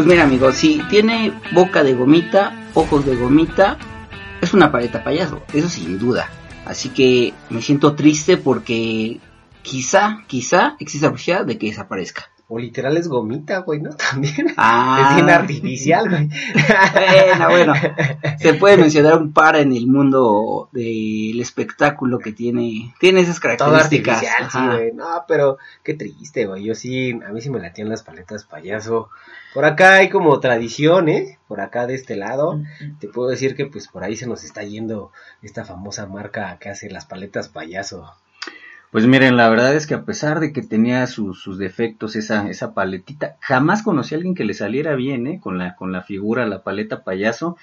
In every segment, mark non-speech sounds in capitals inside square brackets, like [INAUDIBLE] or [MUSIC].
Pues mira, amigo, si tiene boca de gomita, ojos de gomita, es una paleta payaso, eso sin duda. Así que me siento triste porque quizá, quizá existe la posibilidad de que desaparezca. O literal es gomita, güey, ¿no? [LAUGHS] También. Ah. Es bien artificial, güey. Bueno, bueno. [LAUGHS] Se puede mencionar un par en el mundo del espectáculo que tiene, tiene esas Todo características. artificial, sí, güey. No, pero qué triste, güey. Yo sí, a mí sí me latían las paletas payaso. Por acá hay como tradición, ¿eh? Por acá de este lado. Te puedo decir que pues por ahí se nos está yendo esta famosa marca que hace las paletas payaso. Pues miren, la verdad es que a pesar de que tenía sus, sus defectos esa, esa paletita, jamás conocí a alguien que le saliera bien, ¿eh? Con la, con la figura, la paleta payaso,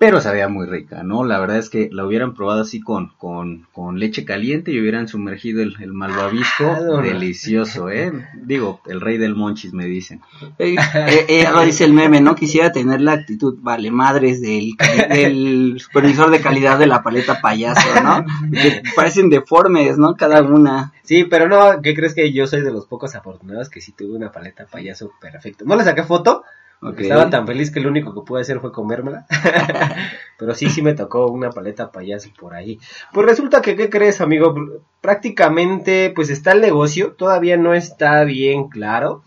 pero sabía muy rica, ¿no? La verdad es que la hubieran probado así con, con, con leche caliente y hubieran sumergido el, el malvavisco, Ah, delicioso, ¿eh? Digo, el rey del monchis me dicen. Eh, [LAUGHS] eh, eh, ahora dice el meme, ¿no? Quisiera tener la actitud, vale, madres del, [LAUGHS] del supervisor de calidad de la paleta payaso, ¿no? Que parecen deformes, ¿no? Cada una. Sí, pero no, ¿qué crees que yo soy de los pocos afortunados que sí tuve una paleta payaso perfecto? No le saqué foto, estaba tan feliz que lo único que pude hacer fue comérmela. [LAUGHS] pero sí, sí me tocó una paleta payaso por ahí. Pues resulta que, ¿qué crees, amigo? Prácticamente, pues está el negocio, todavía no está bien claro.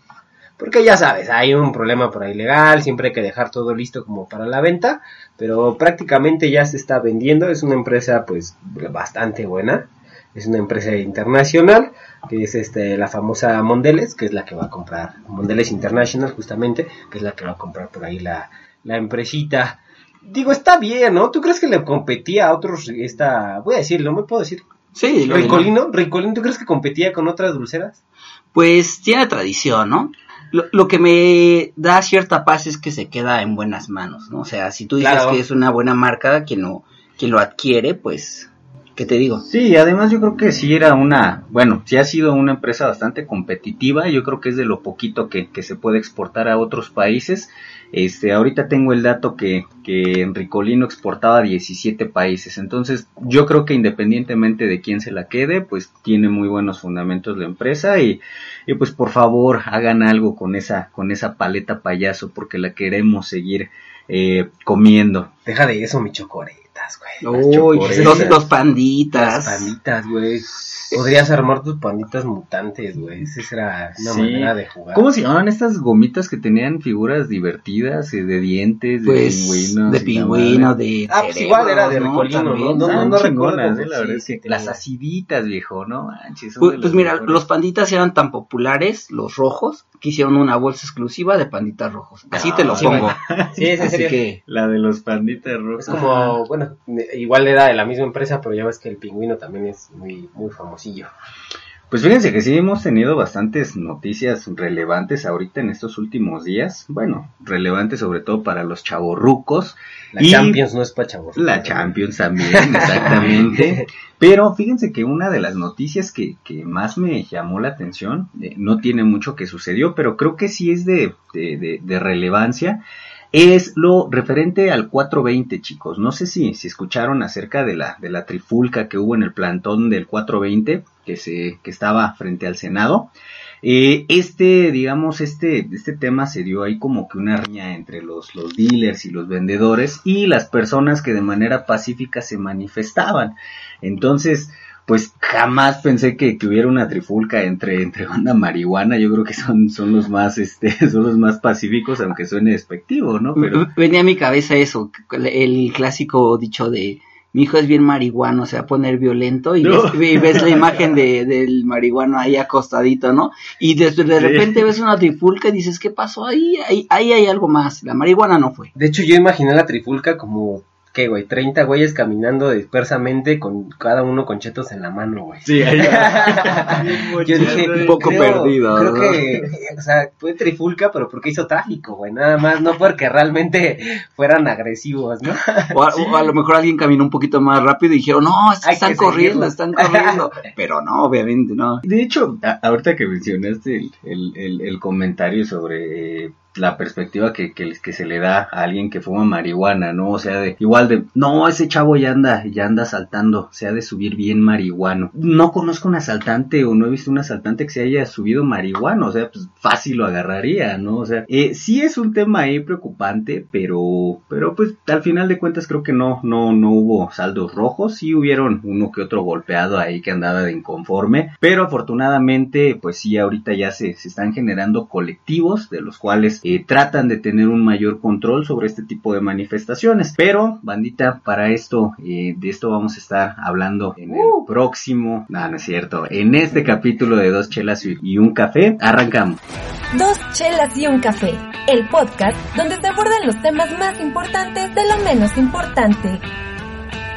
Porque ya sabes, hay un problema por ahí legal, siempre hay que dejar todo listo como para la venta, pero prácticamente ya se está vendiendo, es una empresa pues bastante buena, es una empresa internacional, que es este la famosa Mondelez, que es la que va a comprar, Mondelez International justamente, que es la que va a comprar por ahí la, la empresita. Digo, está bien, ¿no? ¿Tú crees que le competía a otros, esta, voy a decirlo, ¿me puedo decir? Sí, lo- Ricolino, Ricolino, ¿tú crees que competía con otras dulceras? Pues tiene tradición, ¿no? Lo, lo que me da cierta paz es que se queda en buenas manos, ¿no? O sea, si tú dices Claro. que es una buena marca, quien lo, quien lo adquiere, pues, ¿qué te digo? Sí, además yo creo que sí era una, bueno, sí ha sido una empresa bastante competitiva, yo creo que es de lo poquito que, que se puede exportar a otros países. Este, ahorita tengo el dato que, que Enricolino exportaba a 17 países, entonces yo creo que independientemente de quién se la quede, pues tiene muy buenos fundamentos la empresa y, y pues por favor hagan algo con esa, con esa paleta payaso porque la queremos seguir eh, comiendo. Deja de eso, mi chocoretas, güey. Las Uy, los, los panditas. Las panditas, güey. Podrías armar tus panditas mutantes, güey. Esa era una Sí. manera de jugar. ¿Cómo se llamaban estas gomitas que tenían figuras divertidas, eh, de dientes, de Pues, pingüinos? de y la pingüino, de. Ah, pues igual era de ¿no? No, no, Estaban no recuerdo, eh, la sí, verdad es que las tenía. aciditas, viejo, ¿no? Manches, Pues, de pues mira, mejores. los panditas eran tan populares, los rojos, que hicieron una bolsa exclusiva de panditas rojos. Así te lo sí, pongo. [LAUGHS] Sí, es en Así serio. que, La de los panditas rojos. Es como, bueno, igual era de la misma empresa, pero ya ves que el pingüino también es muy, muy famosillo. Pues fíjense que sí hemos tenido bastantes noticias relevantes ahorita en estos últimos días. Bueno, relevantes sobre todo para los chavorrucos. La Y- Champions no es para chavos. La Champions también, exactamente. [LAUGHS] Pero fíjense que una de las noticias que, que más me llamó la atención, eh, no tiene mucho que sucedió, pero creo que sí es de, de, de- de relevancia, es lo referente al 420, chicos. No sé si, si escucharon acerca de la, de la trifulca que hubo en el plantón del 420, que, se, que estaba frente al Senado. Eh, este, digamos, este, este tema se dio ahí como que una riña entre los, los dealers y los vendedores y las personas que de manera pacífica se manifestaban. Entonces, pues jamás pensé que, que hubiera una trifulca entre, entre banda marihuana. Yo creo que son, son los más, este, [LAUGHS] son los más pacíficos, aunque suene despectivo, ¿no? Pero, venía a mi cabeza eso, el clásico dicho de mi hijo es bien marihuano, se va a poner violento y, No. ves, y ves la [LAUGHS] imagen de, del marihuano ahí acostadito, ¿no? Y de, de Sí. repente ves una trifulca y dices, ¿qué pasó ahí? ahí? Ahí hay algo más, la marihuana no fue. De hecho, yo imaginé la trifulca como, ¿qué, güey? 30 güeyes caminando dispersamente con cada uno con chetos en la mano, güey. sí, ahí [LAUGHS] Yo dije, un poco creo- perdido, Creo ¿no? que, o sea, fue trifulca, pero porque hizo tráfico, güey. Nada más, no porque realmente fueran agresivos, ¿no? O a, o a lo mejor alguien caminó un poquito más rápido y dijeron, no, están corriendo, seguirlo". están corriendo. [LAUGHS] Pero no, obviamente no. De hecho, a- ahorita que mencionaste el, el, el- el comentario sobre eh, la perspectiva que, que, que, se le da a alguien que fuma marihuana, ¿no? O sea, de, igual de, no, ese chavo ya anda, ya anda saltando, se ha de subir bien marihuano. No conozco un asaltante o no he visto un asaltante que se haya subido marihuano, o sea, pues fácil lo agarraría, ¿no? O sea, eh, sí es un tema ahí preocupante, pero, pero pues al final de cuentas creo que no, no, no hubo saldos rojos, sí hubieron uno que otro golpeado ahí que andaba de inconforme, pero afortunadamente, pues sí, ahorita ya se, se están generando colectivos de los cuales eh, tratan de tener un mayor control sobre este tipo de manifestaciones. Pero, bandita, para esto, eh, de esto vamos a estar hablando en el uh. próximo, no, no es cierto, en este capítulo de Dos Chelas y un Café, arrancamos. Dos Chelas y un Café, el podcast donde se abordan los temas más importantes de lo menos importante.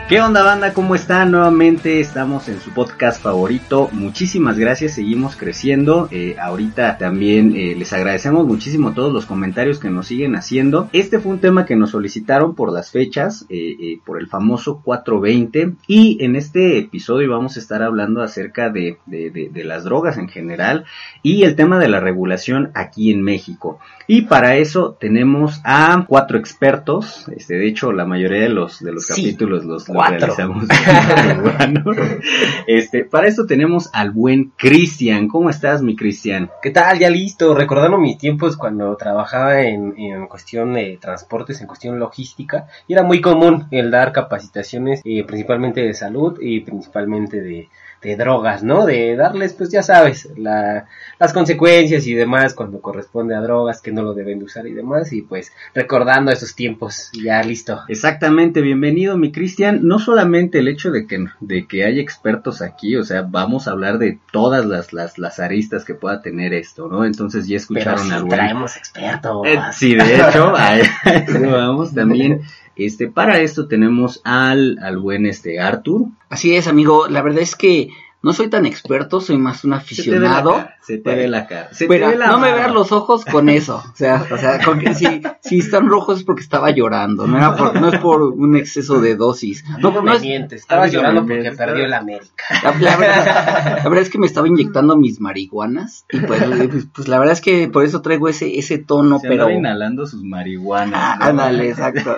¿Qué onda banda? ¿Cómo están? Nuevamente estamos en su podcast favorito. Muchísimas gracias, seguimos creciendo. Eh, ahorita también eh, les agradecemos muchísimo todos los comentarios que nos siguen haciendo. Este fue un tema que nos solicitaron por las fechas, eh, por el famoso 420. Y en este episodio vamos a estar hablando acerca de, de las drogas en general y el tema de la regulación aquí en México. Y para eso tenemos a cuatro expertos. Este, de hecho, la mayoría de los, de los capítulos los, realizamos. [LAUGHS] este, para esto tenemos al buen Cristian. ¿Cómo estás, mi Cristian? ¿Qué tal? Ya listo. Recordando mis tiempos cuando trabajaba en, en cuestión de transportes, en cuestión logística, y era muy común el dar capacitaciones, eh, principalmente de salud y principalmente de de drogas, ¿no? De darles, pues ya sabes, la, las consecuencias y demás cuando corresponde a drogas que no lo deben de usar y demás, y pues recordando esos tiempos, ya listo. Exactamente, bienvenido mi Cristian, no solamente el hecho de que, de que hay expertos aquí, o sea, vamos a hablar de todas las, las, las aristas que pueda tener esto, ¿no? Entonces ya escucharon Pero traemos expertos. Eh, sí, de hecho, [LAUGHS] [LAUGHS] vamos también este, para esto tenemos al, al buen este Arthur. Así es, amigo. La verdad es que no soy tan experto, soy más un aficionado. Se te ve la cara. Se te ve la no me veas los ojos con eso. O sea, o sea con que si, si están rojos es porque estaba llorando. No, era por, no es por un exceso de dosis. No, no, me mientes. Estaba llorando porque perdió el América. [LAUGHS] La, verdad, es que me estaba inyectando mis marihuanas. Y pues, pues, pues, la verdad es que por eso traigo ese, ese tono. Se pero inhalando sus marihuanas. Ah, [LAUGHS] ándale, exacto.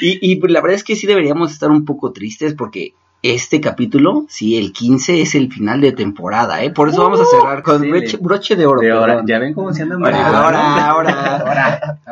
Y, y pues, la verdad es que sí deberíamos estar un poco tristes porque este capítulo, sí, el 15 es el final de temporada, ¿eh? Por eso vamos a uh, cerrar con broche, de oro. Ya ven cómo se anda Ahora, ahora, ahora.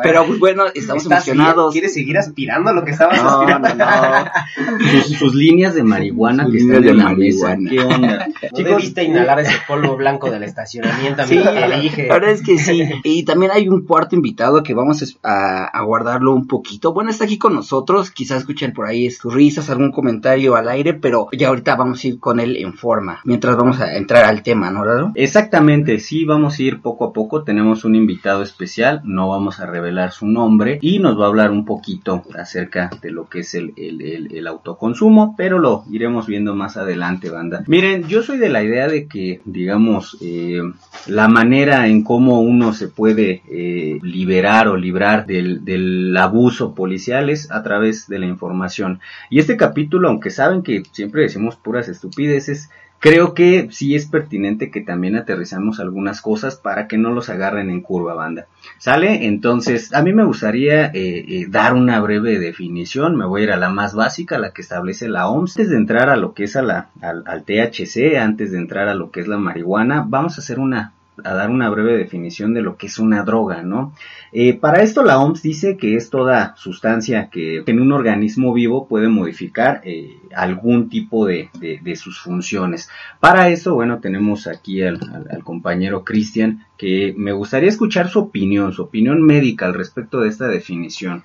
Pero pues, bueno, estamos emocionados. ¿Quieres seguir aspirando a lo que estabas aspirando? No, no. Sus, líneas de marihuana que están de marihuana. ¿Qué onda? ¿No debiste inhalar ese polvo blanco del estacionamiento? Sí, la verdad es que sí. Y también hay un cuarto invitado que vamos a, a guardarlo un poquito. Bueno, está aquí con nosotros. Quizás escuchen por ahí sus risas, algún comentario al aire, pero ya ahorita vamos a ir con él en forma, mientras vamos a entrar al tema, ¿no, Raro? Exactamente, sí, vamos a ir poco a poco, tenemos un invitado especial, no vamos a revelar su nombre y nos va a hablar un poquito acerca de lo que es el, autoconsumo, pero lo iremos viendo más adelante, banda. Miren, yo soy de la idea de que, digamos, eh, la manera en cómo uno se puede eh, liberar o librar del, del abuso policial es a través de la información. Y este capítulo, aunque saben que siempre decimos puras estupideces, creo que sí es pertinente que también aterrizamos algunas cosas para que no los agarren en curva, banda. ¿Sale? Entonces, a mí me gustaría eh, eh, dar una breve definición, me voy a ir a la más básica, la que establece la OMS. Antes de entrar a lo que es a la, al, al THC, antes de entrar a lo que es la marihuana, vamos a hacer una a dar una breve definición de lo que es una droga, ¿no? Eh, para esto la OMS dice que es toda sustancia que en un organismo vivo puede modificar eh, algún tipo de, de, sus funciones. Para eso, bueno, tenemos aquí al, compañero Cristian, que me gustaría escuchar su opinión, su opinión médica al respecto de esta definición.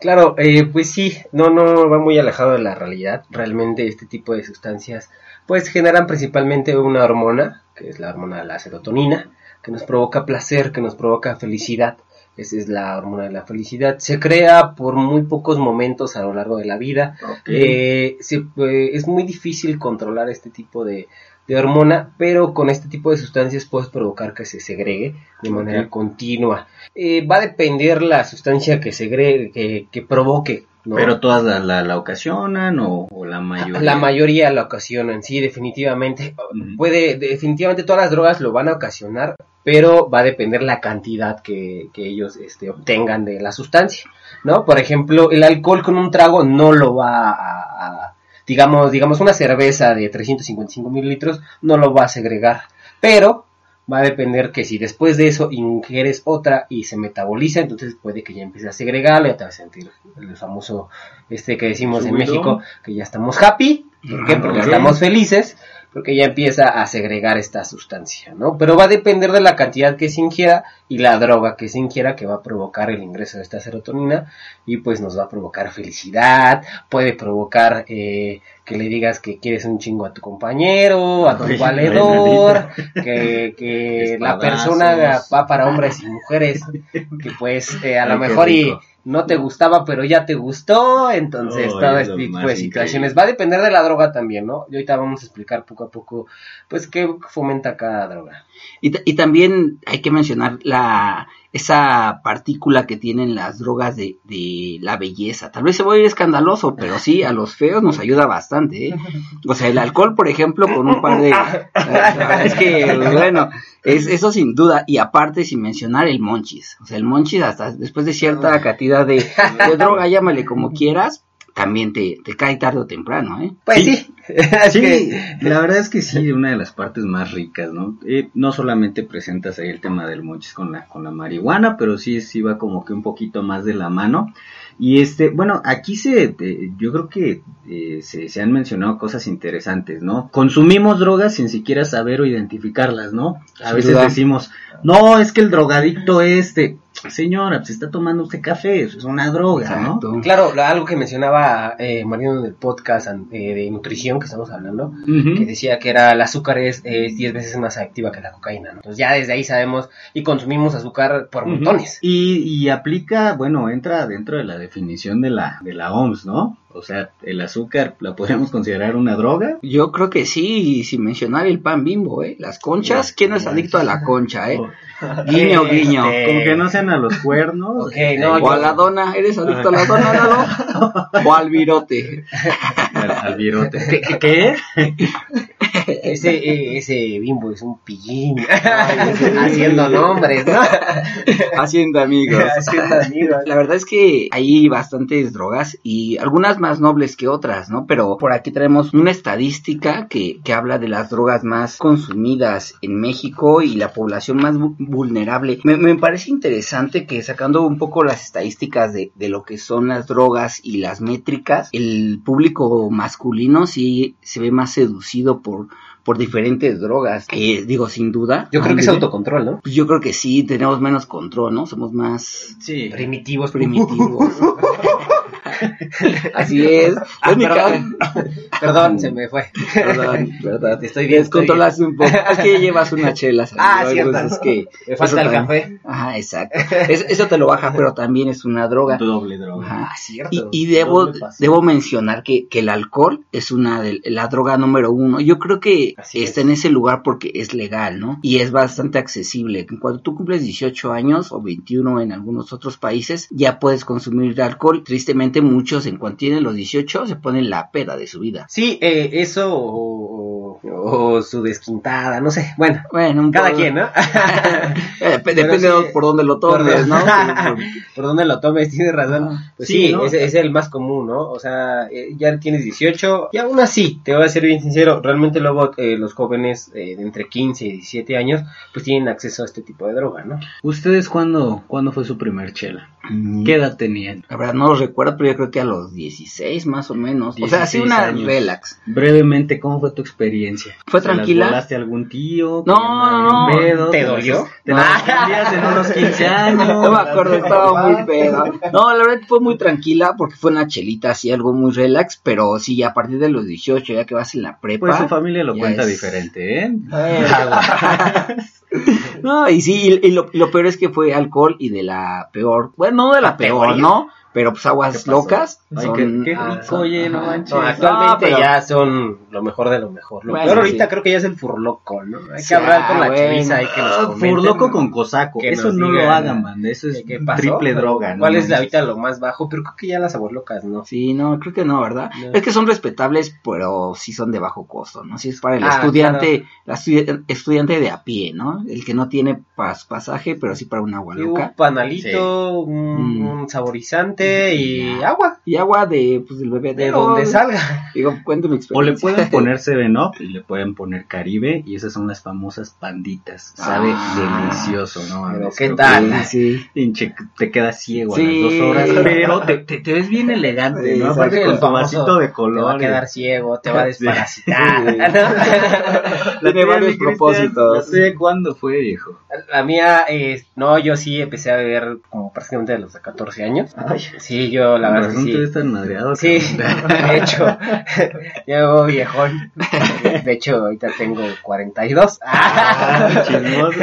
Claro, eh, pues sí, no, no va muy alejado de la realidad. Realmente este tipo de sustancias pues generan principalmente una hormona, que es la hormona de la serotonina, que nos provoca placer, que nos provoca felicidad. Esa es la hormona de la felicidad. Se crea por muy pocos momentos a lo largo de la vida. Eh, eh, es muy difícil controlar este tipo de, hormona, pero con este tipo de sustancias puedes provocar que se segregue de manera continua. Eh, va a depender la sustancia que segregue, que, que provoque pero todas la, la, ocasionan o, la mayoría. La mayoría la ocasionan, sí, definitivamente. Puede, definitivamente todas las drogas lo van a ocasionar, pero va a depender la cantidad que, que ellos este, obtengan de la sustancia, ¿no? Por ejemplo, el alcohol con un trago no lo va a, a digamos, digamos una cerveza de 355 mililitros no lo va a segregar, pero va a depender que si después de eso ingieres otra y se metaboliza, entonces puede que ya empiece a segregarlo y te vas a sentir el famoso este que decimos en. México, que ya estamos happy, ¿por qué? Ah, Porque estamos felices, porque ya empieza a segregar esta sustancia, ¿no? Pero va a depender de la cantidad que se ingiera y la droga que se ingiera que va a provocar el ingreso de esta serotonina y pues nos va a provocar felicidad, puede provocar eh, que le digas que quieres un chingo a tu compañero, a tu Ay, valedor, [LAUGHS] que, que la persona va para hombres y mujeres, que pues eh, a lo Ay, mejor y rico. No te gustaba pero ya te gustó, entonces Ay, todo es este tipo de situaciones increíble. va a depender de la droga también, ¿no? Y ahorita vamos a explicar poco a poco pues qué fomenta cada droga. Y, y también hay que mencionar la esa partícula que tienen las drogas de, de la belleza. Tal vez se va a ir escandaloso, pero sí, a los feos nos ayuda bastante. ¿eh? O sea, el alcohol, por ejemplo, con un par de... [LAUGHS] es que, bueno, es, eso sin duda. Y aparte, sin mencionar el monchis. O sea, el monchis, hasta después de cierta cantidad de, de droga, llámale como quieras, también te, te cae tarde o temprano, ¿eh? Pues sí, Sí. [LAUGHS] es Sí, que- la verdad es que sí, una de las partes más ricas, ¿no? Eh, no solamente presentas ahí el tema del monchis con la, con la marihuana, pero sí, sí va como que un poquito más de la mano. Y este, bueno, aquí se, eh, yo creo que eh, se, se han mencionado cosas interesantes, ¿no? Consumimos drogas sin siquiera saber o identificarlas, ¿no? A veces duda. decimos, no, es que el drogadicto este, señora, pues está tomando usted café, eso es una droga, ¿no? Claro, algo que mencionaba eh, Mariano en el podcast eh, de nutrición que estamos hablando, que decía que era el azúcar es es 10 veces más activa que la cocaína, ¿no? Entonces ya desde ahí sabemos y consumimos azúcar por montones. Y, y aplica, bueno, entra dentro de la definición de la, de la OMS, ¿no? O sea, el azúcar la podemos considerar una droga. Yo creo que sí, y sin mencionar el pan bimbo, ¿eh? Las conchas, ¿quién no es adicto a la concha, eh? Guiño, [LAUGHS] guiño. Este, Como que no sean a los cuernos. No, O a la dona, ¿eres adicto a la dona, Lalo? [LAUGHS] O al virote. Al, al virote. ¿Qué? qué? [LAUGHS] ese, eh, ese bimbo es un pillín haciendo nombres, ¿no? Haciendo amigos. haciendo amigos. La verdad es que hay bastantes drogas y algunas más nobles que otras, ¿no? Pero por aquí traemos una estadística que, que habla de las drogas más consumidas en México y la población más vu- vulnerable. Me, me parece interesante que sacando un poco las estadísticas de, de lo que son las drogas y las métricas, el público masculino sí se ve más seducido por, por diferentes drogas. Eh, digo, sin duda. Yo creo que es autocontrol, ¿no? Pues yo creo que sí, tenemos menos control, ¿no? Somos más Sí. Primitivos, primitivos. [LAUGHS] [LAUGHS] Así es. Ah, perdón. [LAUGHS] Perdón, se me fue. Verdad, verdad. Te estoy bien, estoy Descontrolaste un poco. Es que llevas una chela. Ah, cierto. entonces Es que Me falta el café. Ajá, exacto. Es- eso te lo baja, pero también es una droga. Doble droga. Ah, cierto. Y, y debo, debo mencionar que, que el alcohol es una de la droga número uno. Yo creo que Así está es. en ese lugar porque es legal, ¿no? Y es bastante accesible. Cuando tú cumples 18 años o 21 en algunos otros países, ya puedes consumir alcohol. Tristemente muchos en cuanto tienen los 18 se ponen la peda de su vida. Sí, eh, eso o su desquintada, no sé. Bueno, Bueno, cada poco- quien, ¿no? [LAUGHS] Eh, dep- depende sí, por dónde lo tomes, ¿no? [LAUGHS] Por- Por donde lo tomes, tienes razón. Pues sí, sí, ¿no? es, es el más común, ¿no? O sea, eh, ya tienes 18 y aún así, te voy a ser bien sincero, realmente luego eh, los jóvenes eh, de entre 15 y 17 años, pues tienen acceso a este tipo de droga, ¿no? ¿Ustedes cuándo, cuándo fue su primer chela? Mm, ¿Qué edad tenían? La verdad no lo recuerdo, pero yo creo que a los 16 más o menos. O sea, así 16 una años. relax. Brevemente, ¿cómo fue tu experiencia? ¿Fue ¿Se las tranquila? volaste a algún tío? No, ¿Te llamaron no, pedo? ¿Te dolió? ¿Te No. las en unos 15 [LAUGHS] años? No me acuerdo, estaba muy pedo. No, la verdad fue muy tranquila porque fue una chelita así, algo muy relax, pero sí, a partir de los 18, ya que vas en la prepa. Pues su familia lo cuenta es- diferente, ¿eh? [LAUGHS] [LAUGHS] No, y sí, y, y lo, y lo peor es que fue alcohol y de la peor, bueno, no de la peor. ¿no? Pero pues aguas locas Ay, son... qué, qué ah, rico, oye, no manches. No, actualmente pero- ya son lo mejor de lo mejor. Lo Bueno, peor ahorita sí. creo que ya es el furloco, ¿no? Hay que hablar con ah, la bueno. chaviza ahí que nos Ah, comenten. Furloco con cosaco. que Eso no lo hagan, banda. Eso es ¿Qué pasó? triple droga. ¿no? ¿Cuál es la, ahorita lo más bajo? Pero creo que ya las abuelocas, ¿no? Sí, no, creo que no, ¿verdad? No. Es que son respetables, pero sí son de bajo costo, ¿no? Si es para el Ah, estudiante, la estu- estudiante de a pie, ¿no? El que no tiene pas- pasaje, pero sí para un agua Sí, un panalito, un, Mm. un saborizante y agua. Y agua de, pues, del bebé De donde salga. Digo, cuento mi O le experiencia. pueden poner Seven Up y le pueden poner Caribe y esas son las famosas panditas. Sabe Ah. delicioso, ¿no? Pero? ¿qué Creo tal? que- Sí. Pinche, te quedas ciego Sí. a las dos horas, pero te, te, te ves bien elegante, Sí, ¿no? Aparte El con tu vasito de Te color. va a quedar ciego, te va a desparasitar. [LAUGHS] [LAUGHS] La Tiene varios propósitos. No sé cuándo fue, viejo. La mía, es no, yo sí empecé a beber como prácticamente de los 14 años. Ay, Sí, yo la verdad razón que te sí. ves tan madreado. Sí, cabrón. [LAUGHS] de hecho, [LAUGHS] llevo viejón. De hecho, ahorita tengo 42. [LAUGHS] Ah, chismoso.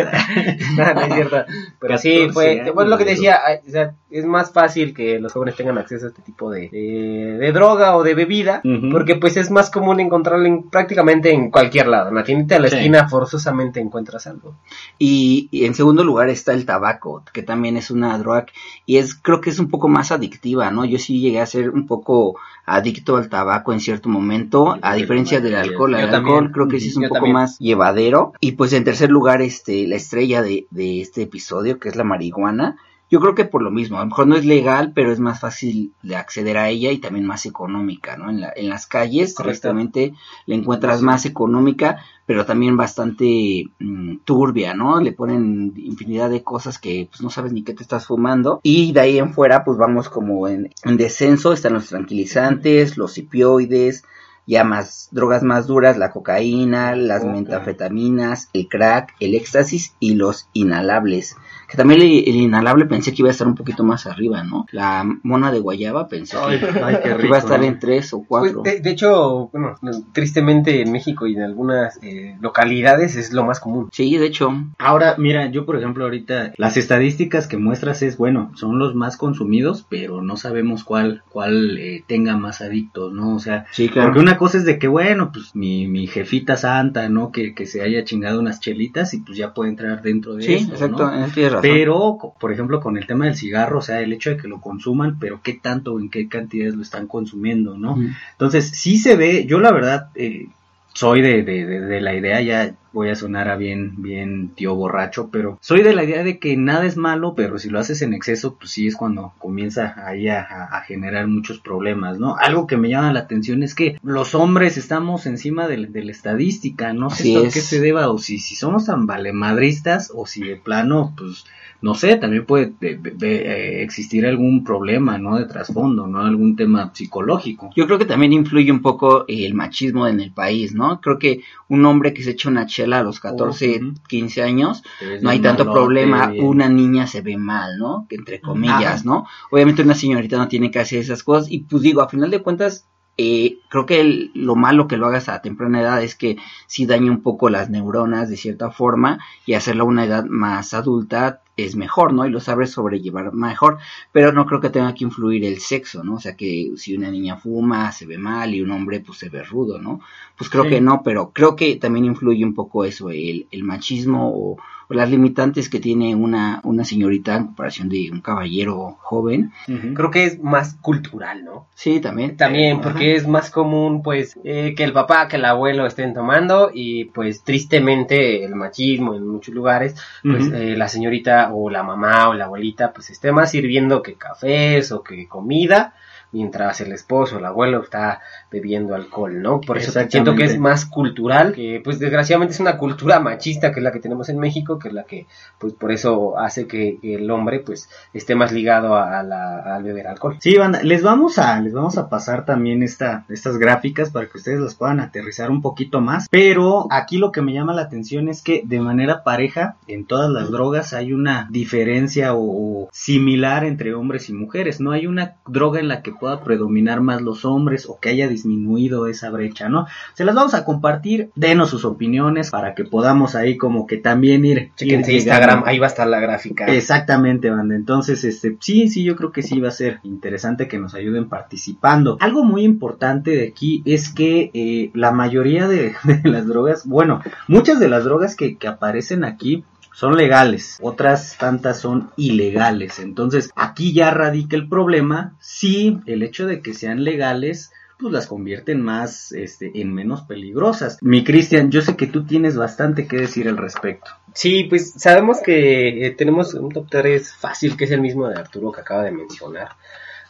No, no es cierto. Pero sí, 14 fue, años, bueno, lo que te decía, o sea, es más fácil que los jóvenes tengan acceso a este tipo de, de, de droga o de bebida, Ujú. porque pues es más común encontrarla en, prácticamente en cualquier lado. En la tiendita de la Sí. esquina forzosamente encuentras algo. Y, y en segundo lugar está el tabaco, que también es una droga y es creo que es un poco más adictiva, ¿no? Yo sí llegué a ser un poco adicto al tabaco en cierto momento, a diferencia del alcohol. El alcohol creo que sí es un poco más llevadero. Y pues en tercer lugar, este, la estrella de, de este episodio, que es la marihuana. Yo creo que por lo mismo, a lo mejor no es legal, pero es más fácil de acceder a ella y también más económica, ¿no? En, la, en las calles, directamente la encuentras más económica, pero también bastante mm, turbia, ¿no? Le ponen infinidad de cosas que pues no sabes ni qué te estás fumando. Y de ahí en fuera, pues vamos como en, en descenso, están los tranquilizantes, los opioides, ya más drogas más duras, la cocaína, las metafetaminas, el crack, el éxtasis y los inhalables. Que también el, el inhalable pensé que iba a estar un poquito más arriba, ¿no? La mona de guayaba pensé Ay, que, ay, qué que rico. iba a estar ¿no? en tres o Pues, cuatro. de, de hecho, bueno, tristemente en México y en algunas eh, localidades es lo más común. Sí, de hecho. Ahora, mira, yo por ejemplo ahorita las estadísticas que muestras es, bueno, son los más consumidos, pero no sabemos cuál cuál eh, tenga más adictos, ¿no? O sea, Sí, claro. porque una cosa es de que, bueno, pues mi, mi jefita santa, ¿no? Que, que se haya chingado unas chelitas y pues ya puede entrar dentro de Sí, eso, exacto, ¿no? Razón. Pero, por ejemplo, con el tema del cigarro, o sea, el hecho de que lo consuman, pero qué tanto o en qué cantidades lo están consumiendo, ¿no? Entonces, sí se ve, yo la verdad eh, soy de, de, de, de la idea, ya voy a sonar a bien, bien tío borracho, pero soy de la idea de que nada es malo, pero si lo haces en exceso, pues sí es cuando comienza ahí a, a- a generar muchos problemas, ¿no? Algo que me llama la atención es que los hombres estamos encima de, de la estadística, no sé a es. qué se deba, o si, si somos tan valemadristas, o si de plano, pues no sé, también puede de- de- de, eh, existir algún problema, ¿no? De trasfondo, ¿no? Algún tema psicológico. Yo creo que también influye un poco el machismo en el país, ¿no? Creo que un hombre que se echa una chela a los 14, Ujú. 15 años, no hay tanto malote, problema. Una niña se ve mal, ¿no? Que entre comillas, Ajá. ¿no? Obviamente una señorita no tiene que hacer esas cosas. Y pues digo, a final de cuentas, eh, creo que el- lo malo que lo hagas a temprana edad es que sí daña un poco las neuronas de cierta forma y hacerlo a una edad más adulta es mejor, ¿no? Y lo sabes sobrellevar mejor, pero no creo que tenga que influir el sexo, ¿no? O sea que si una niña fuma se ve mal y un hombre pues se ve rudo, ¿no? Pues creo Sí. que no, pero creo que también influye un poco eso, el, el machismo o, o las limitantes que tiene una, una señorita en comparación de un caballero joven. Creo que es más cultural, ¿no? Sí, también. También, porque es más común, pues, eh, que el papá, que el abuelo estén tomando y, pues, tristemente, el machismo en muchos lugares, pues, eh, la señorita o la mamá o la abuelita, pues, esté más sirviendo que cafés o que comida, mientras el esposo o el abuelo está bebiendo alcohol, ¿no? Por eso siento que es más cultural, que, pues, desgraciadamente es una cultura machista que es la que tenemos en México, que es la que, pues, por eso hace que, que el hombre, pues, esté más ligado a, a la, al beber alcohol. Sí, banda, les vamos a, les vamos a pasar también esta, estas gráficas para que ustedes las puedan aterrizar un poquito más. Pero aquí lo que me llama la atención es que de manera pareja, en todas las drogas hay una diferencia o, o similar entre hombres y mujeres. No hay una droga en la que pueda predominar más los hombres o que haya disminuido esa brecha, ¿no? Se las vamos a compartir, denos sus opiniones para que podamos ahí como que también ir... Chequense ir Instagram, ahí va a estar la gráfica. Exactamente, banda. Entonces, este, sí, sí, yo creo que sí va a ser interesante que nos ayuden participando. Algo muy importante de aquí es que eh, la mayoría de, [LAUGHS] de las drogas, bueno, muchas de las drogas que, que aparecen aquí son legales, otras tantas son ilegales. Entonces, aquí ya radica el problema si el hecho de que sean legales pues las convierten más este en menos peligrosas. Mi Cristian, yo sé que tú tienes bastante que decir al respecto. Sí, pues sabemos que eh, tenemos un top 3 fácil, que es el mismo de Arturo que acaba de mencionar.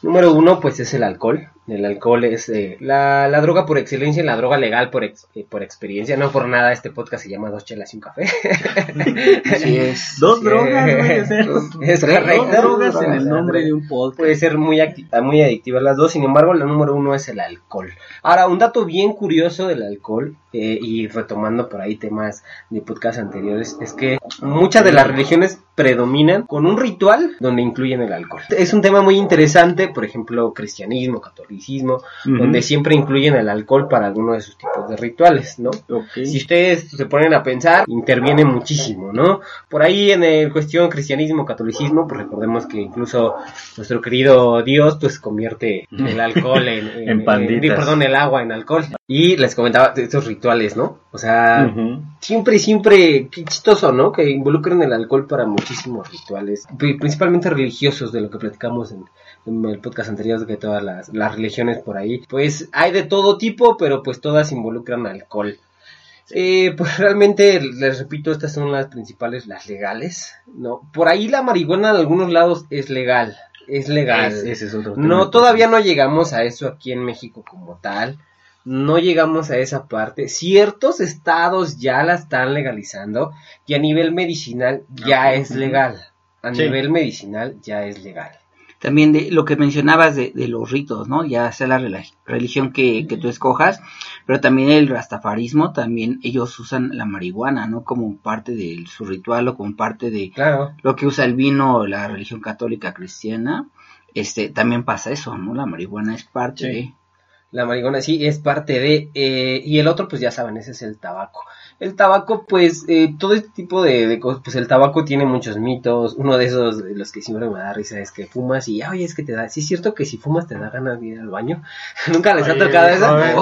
Número uno, pues es el alcohol. El alcohol es eh, la, la droga por excelencia, la droga legal por, ex- eh, por experiencia. No por nada este podcast se llama Dos chelas y un café. [LAUGHS] Así es. [LAUGHS] Dos Sí. drogas, [LAUGHS] Es tres correcto. drogas en el nombre de un podcast. Puede ser muy, muy adictiva las dos, sin embargo, la número uno es el alcohol. Ahora, un dato bien curioso del alcohol, eh, y retomando por ahí temas de podcast anteriores, es que muchas de las religiones predominan con un ritual donde incluyen el alcohol. Es un tema muy interesante, por ejemplo, cristianismo, catolicismo, Donde siempre incluyen el alcohol para alguno de sus tipos de rituales, ¿no? Si ustedes se ponen a pensar, interviene muchísimo, ¿no? Por ahí en el cuestión cristianismo, catolicismo, pues recordemos que incluso nuestro querido Dios, pues convierte el alcohol en, [LAUGHS] En panditas. perdón, el agua en alcohol. Y les comentaba estos rituales, ¿no? O sea, siempre, siempre, qué chistoso, ¿no? Que involucren el alcohol para muchísimos rituales, pri- principalmente religiosos, de lo que platicamos en, en el podcast anterior, de que todas las, las religiones por ahí, pues hay de todo tipo, pero pues todas involucran alcohol. Eh, pues [LAUGHS] realmente, les repito, estas son las principales, las legales, ¿no? Por ahí la marihuana en algunos lados es legal, es legal. Es- ese es otro tema No, todavía no llegamos a eso aquí en México como tal. No llegamos a esa parte. Ciertos estados ya la están legalizando y a nivel medicinal ya Ok. es legal. A Sí. nivel medicinal ya es legal. También de lo que mencionabas de, de los ritos, ¿no? Ya sea la religión que, que tú escojas, pero también el rastafarismo, también ellos usan la marihuana, ¿no? Como parte de su ritual o como parte de Claro. lo que usa el vino, la religión católica cristiana. Este, también pasa eso, ¿no? La marihuana es parte Sí. de... La marihuana sí es parte de... eh, y el otro, pues ya saben, ese es el tabaco. El tabaco, pues, eh, todo este tipo de, de cosas, pues el tabaco tiene muchos mitos. Uno de esos, de los que siempre me da risa, es que fumas y, oye, es que te da... Sí es cierto que si fumas te da ganas de ir al baño. [LAUGHS] Nunca les ha tocado eso.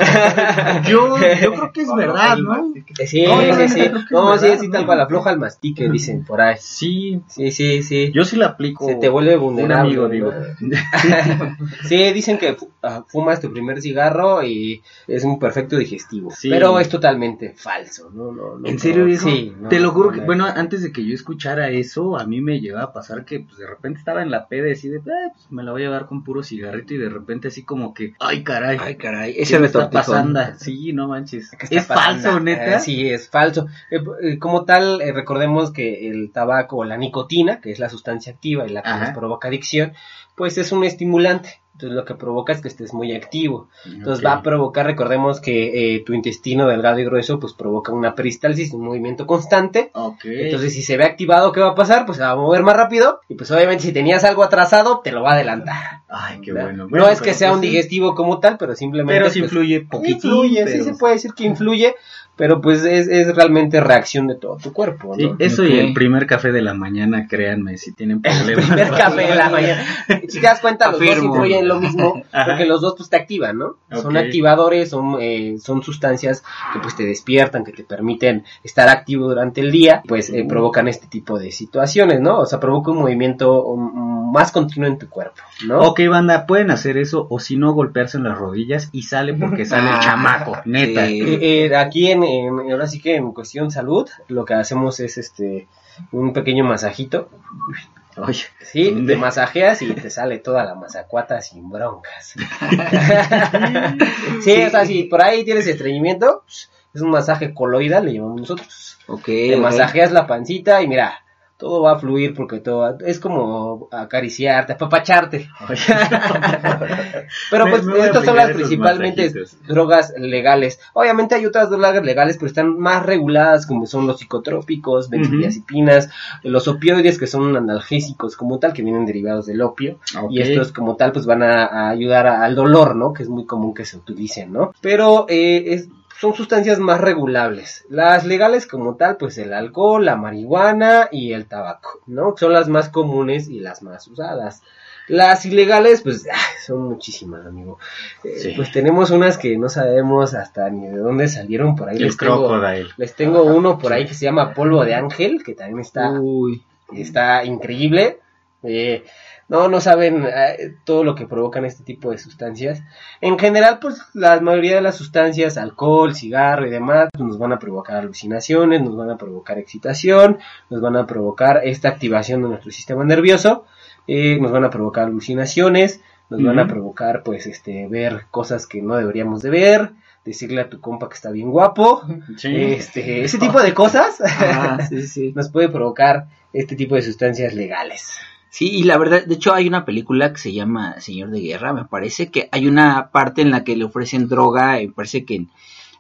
[LAUGHS] Yo, yo creo que es verdad, ¿no? Sí, No, sí, no, sí. No, sí, verdad, sí, tal cual, afloja el mastique, dicen por ahí. Sí, Sí, sí, sí. yo sí la aplico. Se te vuelve un vulnerable. amigo, ¿no? digo. [LAUGHS] Sí, dicen que ah, fumas tu primer cigarro y es un perfecto digestivo. Sí. Pero es totalmente falso, ¿no? ¿En serio? Sí. no, Te lo juro que, no. bueno, antes de que yo escuchara eso, a mí me llegaba a pasar que pues de repente estaba en la peda y así de, "Eh, pues, me la voy a llevar con puro cigarrito y de repente así como que, ay caray, Ay, caray, ¿qué ese me está pasando. Sí, no manches. ¿Qué está Es falso, neta. Eh, sí, es falso. Eh, eh, como tal, eh, recordemos que el tabaco o la nicotina, que es la sustancia activa y la que Ajá. nos provoca adicción, pues es un estimulante. Entonces lo que provoca es que estés muy activo. Entonces va a provocar, recordemos que eh, tu intestino delgado y grueso pues provoca una peristalsis, un movimiento constante. Ok. Entonces si se ve activado, ¿qué va a pasar? Pues se va a mover más rápido y pues obviamente si tenías algo atrasado, te lo va a adelantar. ay, qué bueno. no es que sea pues un digestivo como tal, pero simplemente... Pero sí pues, influye poquito. influye, sí se puede decir que [LAUGHS] influye, pero pues es, es realmente reacción de todo tu cuerpo, ¿no? Sí, eso y el primer café de la mañana, créanme, si tienen [LAUGHS] problemas. primer [LAUGHS] café de la mañana. [LAUGHS] Si te das cuenta, los dos Afirmo. influyen en lo mismo, Ajá. porque los dos pues te activan, ¿no? Son activadores, son, eh, son sustancias que pues te despiertan, que te permiten estar activo durante el día, pues eh, provocan este tipo de situaciones, ¿no? O sea, provoca un movimiento um, más continuo en tu cuerpo, ¿no? Ok, banda, pueden hacer eso o si no, golpearse en las rodillas y sale porque sale el Ah, chamaco, neta. sí. Eh, eh, aquí en, en- ahora sí que en cuestión salud, lo que hacemos es este un pequeño masajito. Oye, Sí, ¿Dónde? te masajeas y te sale toda la mazacuata sin broncas. [LAUGHS] sí, o sea, si por ahí tienes estreñimiento, pues, es un masaje coloidal, le llamamos nosotros. Ok, Te masajeas la pancita y mira, todo va a fluir porque todo va- es como acariciarte, apapacharte. [LAUGHS] pero pues estas son las principalmente drogas legales. Obviamente hay otras drogas legales, pero están más reguladas como son los psicotrópicos, benzodiazepinas, los opioides que son analgésicos como tal que vienen derivados del opio Ok. y estos como tal pues van a, a ayudar a- al dolor, ¿no? Que es muy común que se utilicen, ¿no? Pero eh, es- son sustancias más regulables. Las legales como tal pues el alcohol, la marihuana y el tabaco, ¿no? Son las más comunes y las más usadas. Las ilegales, pues, ah, son muchísimas, amigo. Eh, Sí. Pues tenemos unas que no sabemos hasta ni de dónde salieron por ahí. El les tengo, les tengo uno por ahí que se llama polvo de ángel, que también está Uy, está increíble. Eh, no, no saben eh, todo lo que provocan este tipo de sustancias. En general, pues la mayoría de las sustancias, alcohol, cigarro y demás, pues, nos van a provocar alucinaciones, nos van a provocar excitación, nos van a provocar esta activación de nuestro sistema nervioso, eh, nos van a provocar alucinaciones, nos van a provocar, pues, este, ver cosas que no deberíamos de ver, decirle a tu compa que está bien guapo, Sí. este, ese tipo de cosas. ah, sí, sí. [LAUGHS] nos puede provocar este tipo de sustancias legales. Sí, y la verdad, de hecho hay una película que se llama Señor de Guerra, me parece que hay una parte en la que le ofrecen droga, me parece que en,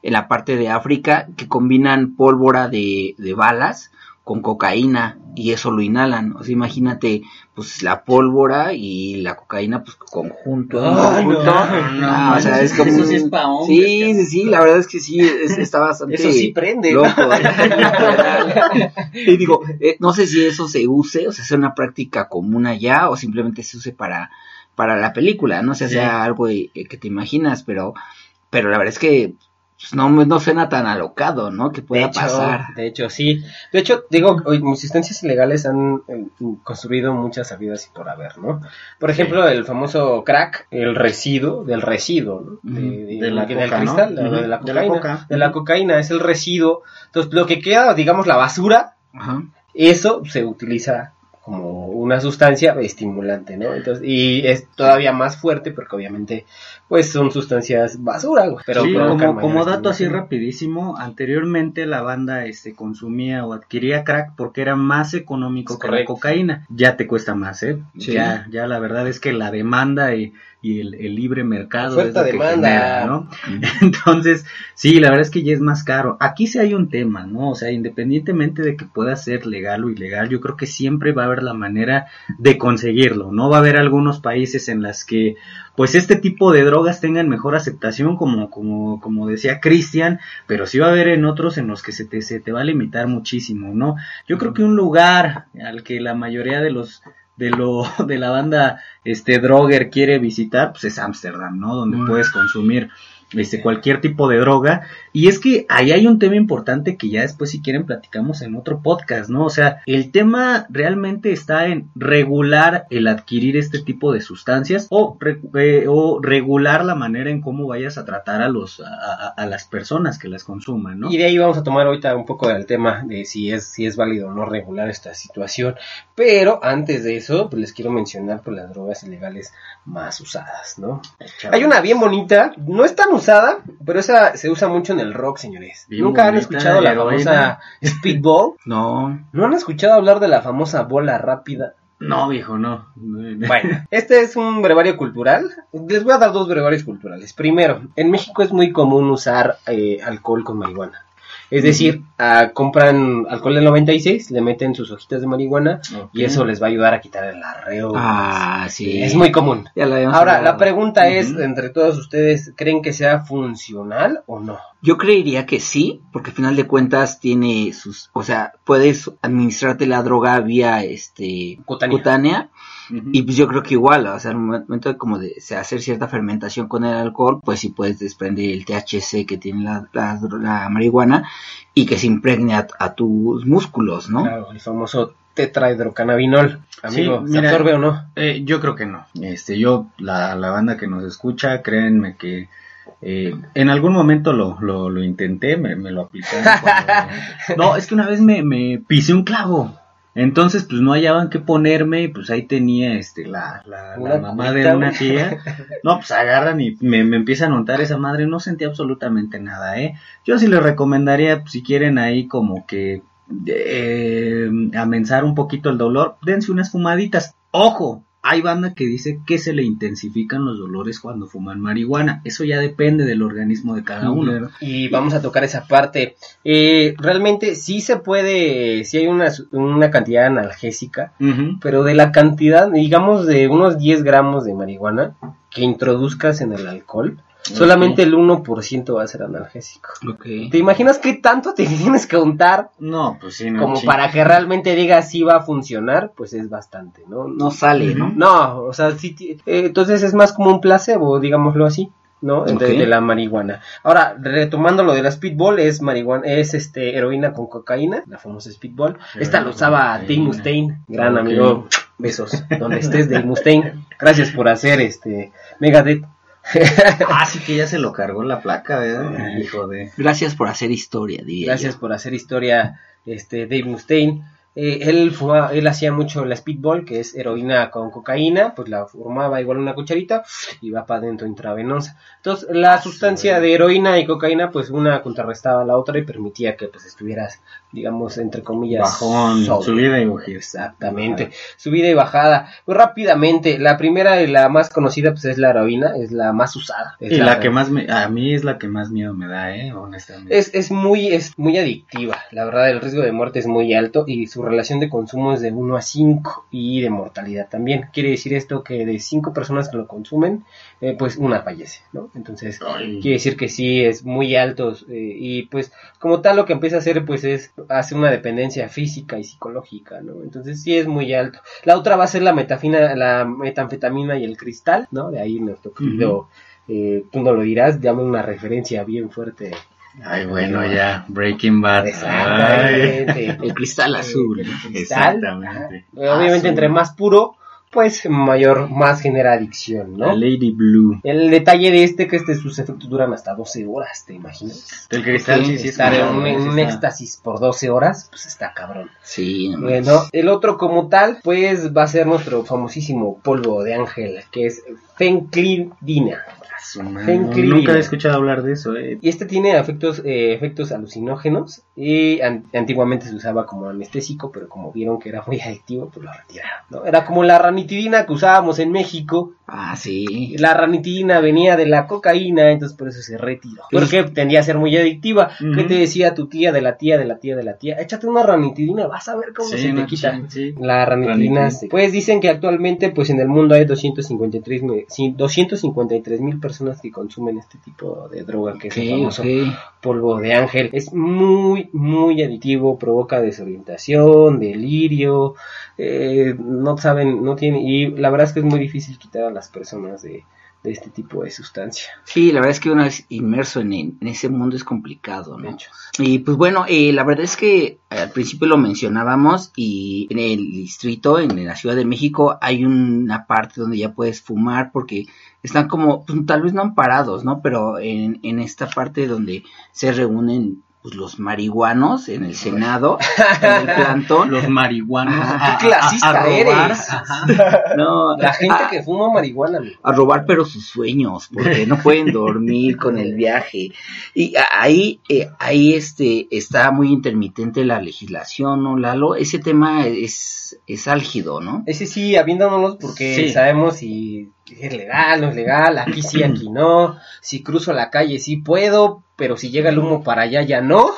la parte de África, que combinan pólvora de, de balas con cocaína y eso lo inhalan. O sea, imagínate, pues la pólvora y la cocaína, pues conjunto. Ah, conjunto. no, no, Ah, o sea, es como... eso sí es pa' hombres, Sí, sí, sí, la verdad es que sí, es- está bastante... Eso sí prende. ¿no? loco. [LAUGHS] y digo, eh, no sé si eso se use, o sea, sea una práctica común allá, o simplemente se use para, para la película, no sé, Sí. sea algo de- eh, que te imaginas, pero, pero la verdad es que pues, no, me- no suena tan alocado, ¿no? Que De pueda hecho, pasar. de hecho, sí. De hecho, digo, sustancias ilegales han eh, construido muchas habidas y por haber, ¿no? Por ejemplo, el famoso crack, el residuo, del residuo, ¿no? De la del cristal, de la cocaína. coca. de la cocaína, es el residuo. Entonces, lo que queda, digamos, la basura, Ajá. eso se utiliza como una sustancia estimulante, ¿no? Entonces, y es todavía más fuerte porque obviamente, pues son sustancias basura, güey, pero sí, como, como dato así rapidísimo, anteriormente la banda este consumía o adquiría crack porque era más económico Es que la cocaína. Ya te cuesta más, ¿eh? Sí. Ya, ya la verdad es que la demanda y, y el, el libre mercado es lo que demanda. genera, ¿no? [LAUGHS] Entonces, sí, la verdad es que ya es más caro. Aquí sí hay un tema, ¿no? O sea, independientemente de que pueda ser legal o ilegal, yo creo que siempre va a haber la manera de conseguirlo, ¿no? Va a haber algunos países en las que, pues, este tipo de drogas tengan mejor aceptación, como, como, como decía Cristian, pero sí va a haber en otros en los que se te, se te va a limitar muchísimo, ¿no? Yo creo que un lugar al que la mayoría de los de lo [LAUGHS] de la banda este Droger quiere visitar pues es Ámsterdam no donde puedes consumir este cualquier tipo de droga y es que ahí hay un tema importante que ya después si quieren platicamos en otro podcast no o sea el tema realmente está en regular el adquirir este tipo de sustancias o, eh, o regular la manera en cómo vayas a tratar a los a, a- las personas que las consuman no Y de ahí vamos a tomar ahorita un poco del tema de si es, si es válido o no regular esta situación. Pero antes de eso, pues les quiero mencionar pues, las drogas ilegales más usadas, ¿no? Hay una bien bonita, no es tan usada, pero esa se usa mucho en el rock, señores. Bien ¿Nunca han escuchado la heroína. famosa Speedball? [LAUGHS] No, ¿No han escuchado hablar de la famosa bola rápida? no viejo no Bueno, este es un brevario cultural. Les voy a dar dos brevarios culturales. Primero, en México es muy común usar eh, alcohol con marihuana. Es decir, ah, compran alcohol del 96, le meten sus hojitas de marihuana y eso les va a ayudar a quitar el arreo. ah, sí. Es muy común. Ahora, hablado. la pregunta es, entre todos ustedes, ¿creen que sea funcional o no? Yo creería que sí, porque al final de cuentas tiene sus, o sea, puedes administrarte la droga vía este Cutánea. y pues yo creo que igual, o sea, al momento de como de se hacer cierta fermentación con el alcohol, pues sí puedes desprender el THC que tiene la, la, la marihuana y que se impregne a, a tus músculos, ¿no? Claro, el famoso tetrahidrocannabinol. Amigo, Sí, ¿se mira, absorbe o no? Eh, yo creo que no. Este, yo, la, la banda que nos escucha, créanme que eh, en algún momento lo, lo, lo intenté, me, me lo aplicaron. cuando- [LAUGHS] No, es que una vez me, me pisé un clavo. Entonces, pues no hallaban qué ponerme, y pues ahí tenía este la, la, mamá de una tía. [LAUGHS] No, pues agarran y me, me empiezan a untar esa madre, no sentí absolutamente nada, ¿eh? Yo sí les recomendaría, pues, si quieren ahí como que eh, amensar un poquito el dolor, dense unas fumaditas. Ojo, hay banda que dice que se le intensifican los dolores cuando fuman marihuana. Eso ya depende del organismo de cada uno. Y vamos a tocar esa parte. Eh, realmente sí se puede, sí hay una, una cantidad analgésica, pero de la cantidad, digamos, de unos 10 gramos de marihuana que introduzcas en el alcohol, solamente el 1% va a ser analgésico. Ok. ¿Te imaginas qué tanto te [LAUGHS] tienes que untar No, pues sí, no. como para que realmente digas si va a funcionar? Pues es bastante, ¿no? No sale, ¿no? No, o sea, sí, eh, entonces es más como un placebo, digámoslo así, ¿no? De, la marihuana. Ahora, retomando lo de la speedball, es marihuana, es este heroína con cocaína, la famosa speedball. Esta lo usaba Dave. Mustaine, gran amigo. Besos, donde estés, Dave Mustaine. Gracias por hacer este Megadeth. Ah, sí que ya se lo cargó la placa, ¿verdad? Hijo de... Gracias por hacer historia, diría Gracias yo. por hacer historia, este Dave Mustaine. Eh, él, fuma- él hacía mucho la speedball, que es heroína con cocaína, pues la formaba igual una cucharita y va para adentro intravenosa. Entonces, la sustancia de heroína y cocaína, pues una contrarrestaba a la otra y permitía que pues estuvieras, digamos, entre comillas, Bajón, subida y bajada. Exactamente, subida y bajada. Pues rápidamente, la primera y la más conocida pues es la heroína, es la más usada. Es Y la que más me... A mí es la que más miedo me da, ¿eh? Honestamente. es, es muy es muy adictiva, la verdad el riesgo de muerte es muy alto y su relación de consumo es de 1 a 5 y de mortalidad también. Quiere decir esto que de 5 personas que lo consumen, eh, pues una fallece, ¿no? Entonces Ay. quiere decir que sí es muy alto eh, y pues como tal lo que empieza a hacer pues es hace una dependencia física y psicológica, ¿no? Entonces sí es muy alto. La otra va a ser la metafina, la metanfetamina y el cristal, ¿no? De ahí nuestro querido, eh, tú no lo dirás, dame una referencia bien fuerte Ay, bueno, ya. Breaking Bad. Ay. Exactamente. El cristal [LAUGHS] azul. El cristal. Exactamente. Eh, Obviamente, Azul. entre más puro, pues mayor, más genera adicción, La ¿no? Lady Blue. El detalle de este que este, sus efectos duran hasta 12 horas, ¿te imaginas? El cristal sí, sí. Estar en un, éxtasis por 12 horas, pues está cabrón. Sí, no Bueno, el otro como tal, pues va a ser nuestro famosísimo polvo de ángel, que es fenclidina. Nunca he escuchado hablar de eso, eh. Y este tiene efectos, eh, efectos alucinógenos y an- antiguamente se usaba como anestésico, pero como vieron que era muy adictivo, pues lo retiraron. ¿no? Era como la ranitidina que usábamos en México. Ah, sí. La ranitidina venía de la cocaína, entonces por eso se retiró. Porque tendía a ser muy adictiva. ¿Qué te decía tu tía de la tía de la tía de la tía? Échate una ranitidina, vas a ver cómo Sí, se te quita. sí. La ranitidina, pues dicen que actualmente pues en el mundo hay 253 mil- sí, 253 mil personas que consumen este tipo de droga que es el famoso polvo de ángel. Es muy, muy adictivo, provoca desorientación, delirio, eh, no saben, no tiene, y la verdad es que es muy difícil quitar a las personas de, de este tipo de sustancia. Sí, la verdad es que una vez inmerso en, en ese mundo es complicado, ¿no? Y pues bueno, eh, la verdad es que al principio lo mencionábamos y en el distrito, en la Ciudad de México, hay una parte donde ya puedes fumar porque están como, pues, tal vez no amparados, ¿no? Pero en, en esta parte donde se reúnen pues, los marihuanos en el Senado, en el plantón. [LAUGHS] Los marihuanos. Ajá. ¡Qué clasista robar. eres! Ajá. [LAUGHS] No, La gente a- que fuma marihuana, amigo. a robar pero sus sueños porque no pueden dormir con el viaje y ahí eh, ahí este está muy intermitente la legislación no Lalo ese tema es es álgido no Ese sí, aviéndonos porque Sí. sabemos si es legal, no es legal, aquí sí, aquí no, si cruzo la calle sí puedo, pero si llega el humo para allá ya no.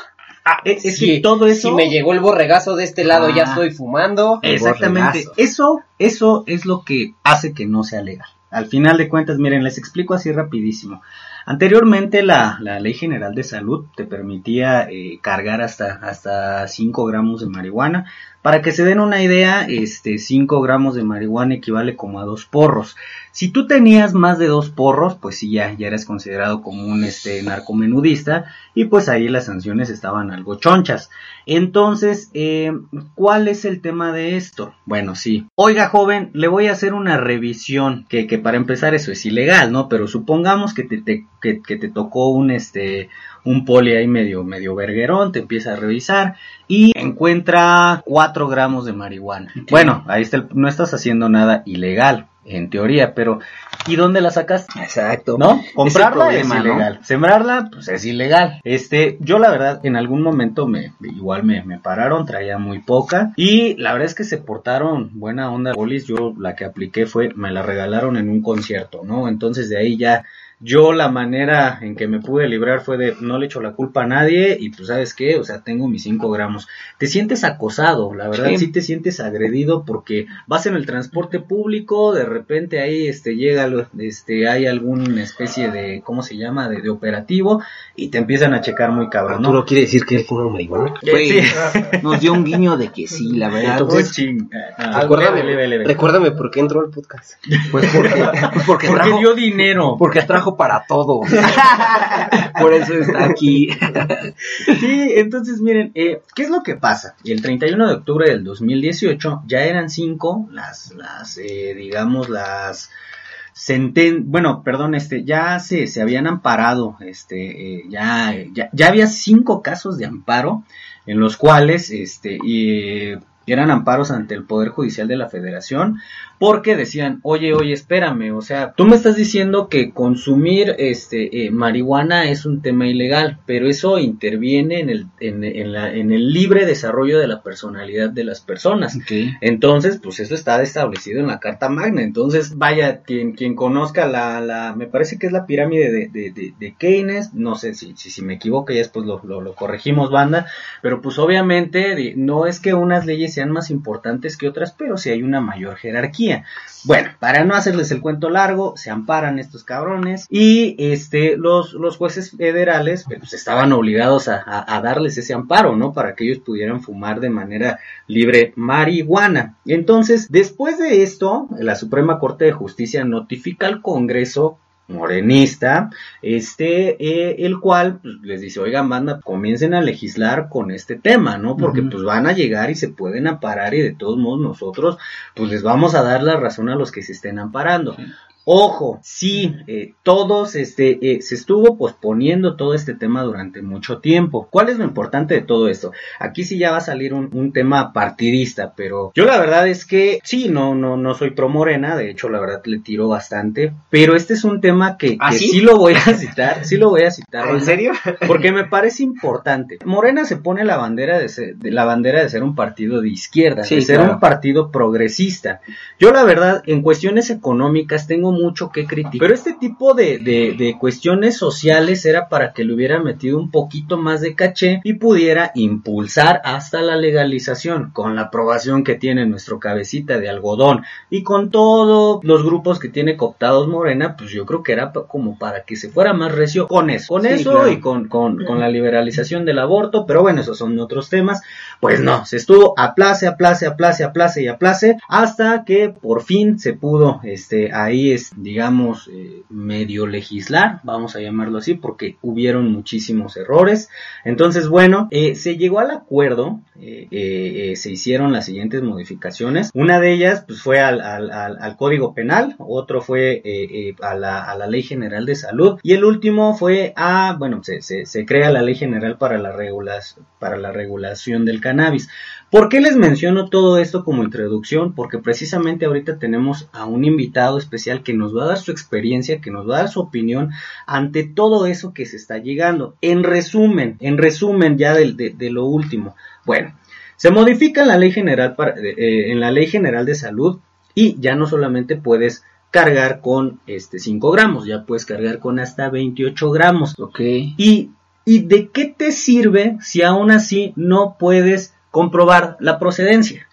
Ah, es, es todo eso. Si me llegó el borregazo de este lado ya Ah. estoy fumando. Exactamente. Eso, eso es lo que hace que no sea legal. Al final de cuentas, miren, les explico así rapidísimo. Anteriormente la, la Ley General de Salud te permitía eh, cargar hasta, hasta 5 gramos de marihuana. Para que se den una idea, este 5 gramos de marihuana equivale como a dos porros. Si tú tenías más de dos porros, pues sí, ya, ya considerado como un este, narcomenudista y pues ahí las sanciones estaban algo chonchas. Entonces, eh, ¿cuál es el tema de esto? Bueno, sí. Oiga, joven, le voy a hacer una revisión, que, para empezar eso es ilegal, ¿no? Pero supongamos que te, que te tocó un este un poli ahí medio medio verguerón, te empieza a revisar y encuentra 4 gramos de marihuana. Bueno, ahí está, el- no estás haciendo nada ilegal, en teoría, pero ¿y dónde la sacas? Exacto. ¿No? Comprarla es, ilegal. Sembrarla, pues es ilegal. Este, yo la verdad, en algún momento me, igual me, me pararon, traía muy poca. Y la verdad es que se portaron buena onda. Polis, yo la que apliqué fue, me la regalaron en un concierto, ¿no? Entonces de ahí ya, yo la manera en que me pude librar fue de, no le echo la culpa a nadie y pues sabes qué, o sea, tengo mis 5 gramos. Te sientes acosado, la verdad, Sí. sí te sientes agredido porque vas en el transporte público, de repente ahí este llega este hay alguna especie de ¿cómo se llama? de, de operativo y te empiezan a checar muy cabrón, ¿no? Arturo quiere decir que él fuma marihuana. Fue- Sí. Nos dio un guiño de que sí, la verdad. Entonces, Oh, ching. Ah, Recuérdame, leve, leve, leve. recuérdame por qué entró al podcast. Pues porque, pues [LAUGHS] porque, Porque trajo, dio dinero. porque trajo para todo. [LAUGHS] Por eso está aquí. Sí, entonces miren, eh, ¿qué es lo que pasa? El 31 de octubre del 2018 ya eran cinco las, las eh, digamos, las senten bueno, perdón, este, ya se, se habían amparado, este, eh, ya, ya, ya había cinco casos de amparo en los cuales, este, eran amparos ante el Poder Judicial de la Federación porque decían, oye, oye, espérame, o sea, tú me estás diciendo que consumir este eh, marihuana es un tema ilegal, pero eso interviene en el, en, en la, en el libre desarrollo de la personalidad de las personas. Entonces, pues eso está establecido en la Carta Magna. Entonces, vaya, quien, quien conozca la, la, me parece que es la pirámide de, de, de, de Keynes, no sé si, si, si me equivoco, ya después lo, lo, lo corregimos, banda, pero pues obviamente no es que unas leyes sean más importantes que otras, pero sí hay una mayor jerarquía. Bueno, para no hacerles el cuento largo, se amparan estos cabrones y este los, los jueces federales pues, estaban obligados a- a darles ese amparo, ¿no? Para que ellos pudieran fumar de manera libre marihuana. Entonces, después de esto, la Suprema Corte de Justicia notifica al Congreso morenista, este, eh, el cual pues, les dice, oigan, banda, comiencen a legislar con este tema, ¿no? Porque pues van a llegar y se pueden amparar y de todos modos nosotros, pues les vamos a dar la razón a los que se estén amparando. Ojo, sí, eh, todos, este, eh, se estuvo posponiendo todo este tema durante mucho tiempo. ¿Cuál es lo importante de todo esto? Aquí sí ya va a salir un, un tema partidista, pero yo la verdad es que sí, no, no, no soy pro morena, de hecho la verdad le tiro bastante, pero este es un tema que, ¿Ah, que sí? sí lo voy a citar, sí lo voy a citar. ¿En serio? Porque me parece importante. Morena se pone la bandera de ser, de la bandera de ser un partido de izquierda, Sí, de ser claro. un partido progresista. Yo la verdad, en cuestiones económicas tengo mucho que criticar, pero este tipo de, de, de cuestiones sociales era para que le hubiera metido un poquito más de caché y pudiera impulsar hasta la legalización con la aprobación que tiene nuestro cabecita de algodón y con todos los grupos que tiene cooptados Morena, pues yo creo que era como para que se fuera más recio con eso, con Sí, eso claro. y con, con, con la liberalización del aborto, pero bueno, esos son otros temas. Pues no, se estuvo aplace, aplace, aplace, aplace y aplace hasta que por fin se pudo, este, ahí es, digamos, eh, medio legislar, vamos a llamarlo así, porque hubieron muchísimos errores. Entonces, bueno, eh, se llegó al acuerdo, eh, se hicieron las siguientes modificaciones. Una de ellas, pues, fue al, Código Penal, otro fue a, la, Ley General de Salud y el último fue a, bueno, se, crea la Ley General para la, para la regulación del cannabis. ¿Por qué les menciono todo esto como introducción? Porque precisamente ahorita tenemos a un invitado especial que nos va a dar su experiencia, que nos va a dar su opinión ante todo eso que se está llegando. En resumen, en resumen ya de, de, de lo último. Bueno, se modifica la ley general para, eh, en la ley general de salud y ya no solamente puedes cargar con este 5 gramos, ya puedes cargar con hasta 28 gramos. Ok. ¿Y, ¿Y de qué te sirve si aún así no puedes comprobar la procedencia?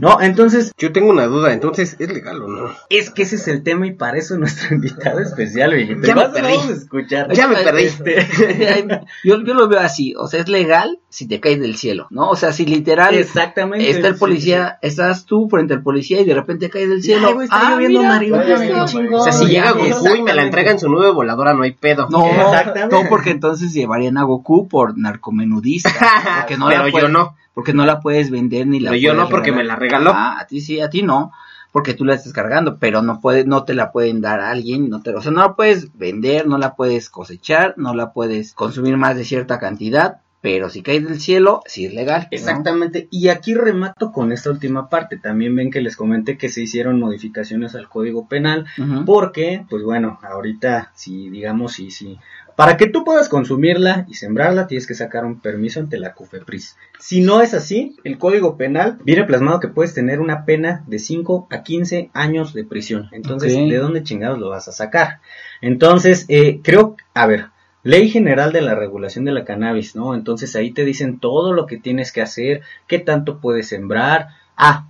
¿No? Entonces, Yo tengo una duda, entonces, ¿es legal o no? es que ese es el tema y para eso nuestro [LAUGHS] invitado especial, viejito. Ya me Vas- perdí. Vamos a escuchar. Ya me perdí. Este, [LAUGHS] yo, yo lo veo así, o sea, es legal si te caes del cielo, ¿no? O sea, si literal exactamente. está el sí, policía, estás tú frente al policía y de repente caes del cielo. Ay, está Ah, lloviendo mira, marihuana. O sea, si llega Goku y me la entrega en su nube voladora, no hay pedo. No, Exactamente. no, porque entonces llevarían a Goku por narcomenudista. [LAUGHS] Porque no Pero la yo no. Porque no la puedes vender ni la Pero yo no, porque regalar. me la regaló. Ah, a ti sí, a ti no. porque tú la estás cargando, pero no puede, no te la pueden dar a alguien, no te, o sea, no la puedes vender, no la puedes cosechar, no la puedes consumir más de cierta cantidad, pero si cae del cielo, sí es legal. ¿no? Exactamente, y aquí remato con esta última parte. También ven que les comenté que se hicieron modificaciones al Código Penal, porque, pues bueno, ahorita, si digamos, si, si, para que tú puedas consumirla y sembrarla, tienes que sacar un permiso ante la COFEPRIS. Si no es así, el Código Penal viene plasmado que puedes tener una pena de 5 a 15 años de prisión. Entonces. ¿de dónde chingados lo vas a sacar? Entonces, eh, creo, a ver, Ley General de la Regulación de la Cannabis, ¿no? Entonces ahí te dicen todo lo que tienes que hacer, qué tanto puedes sembrar. Ah,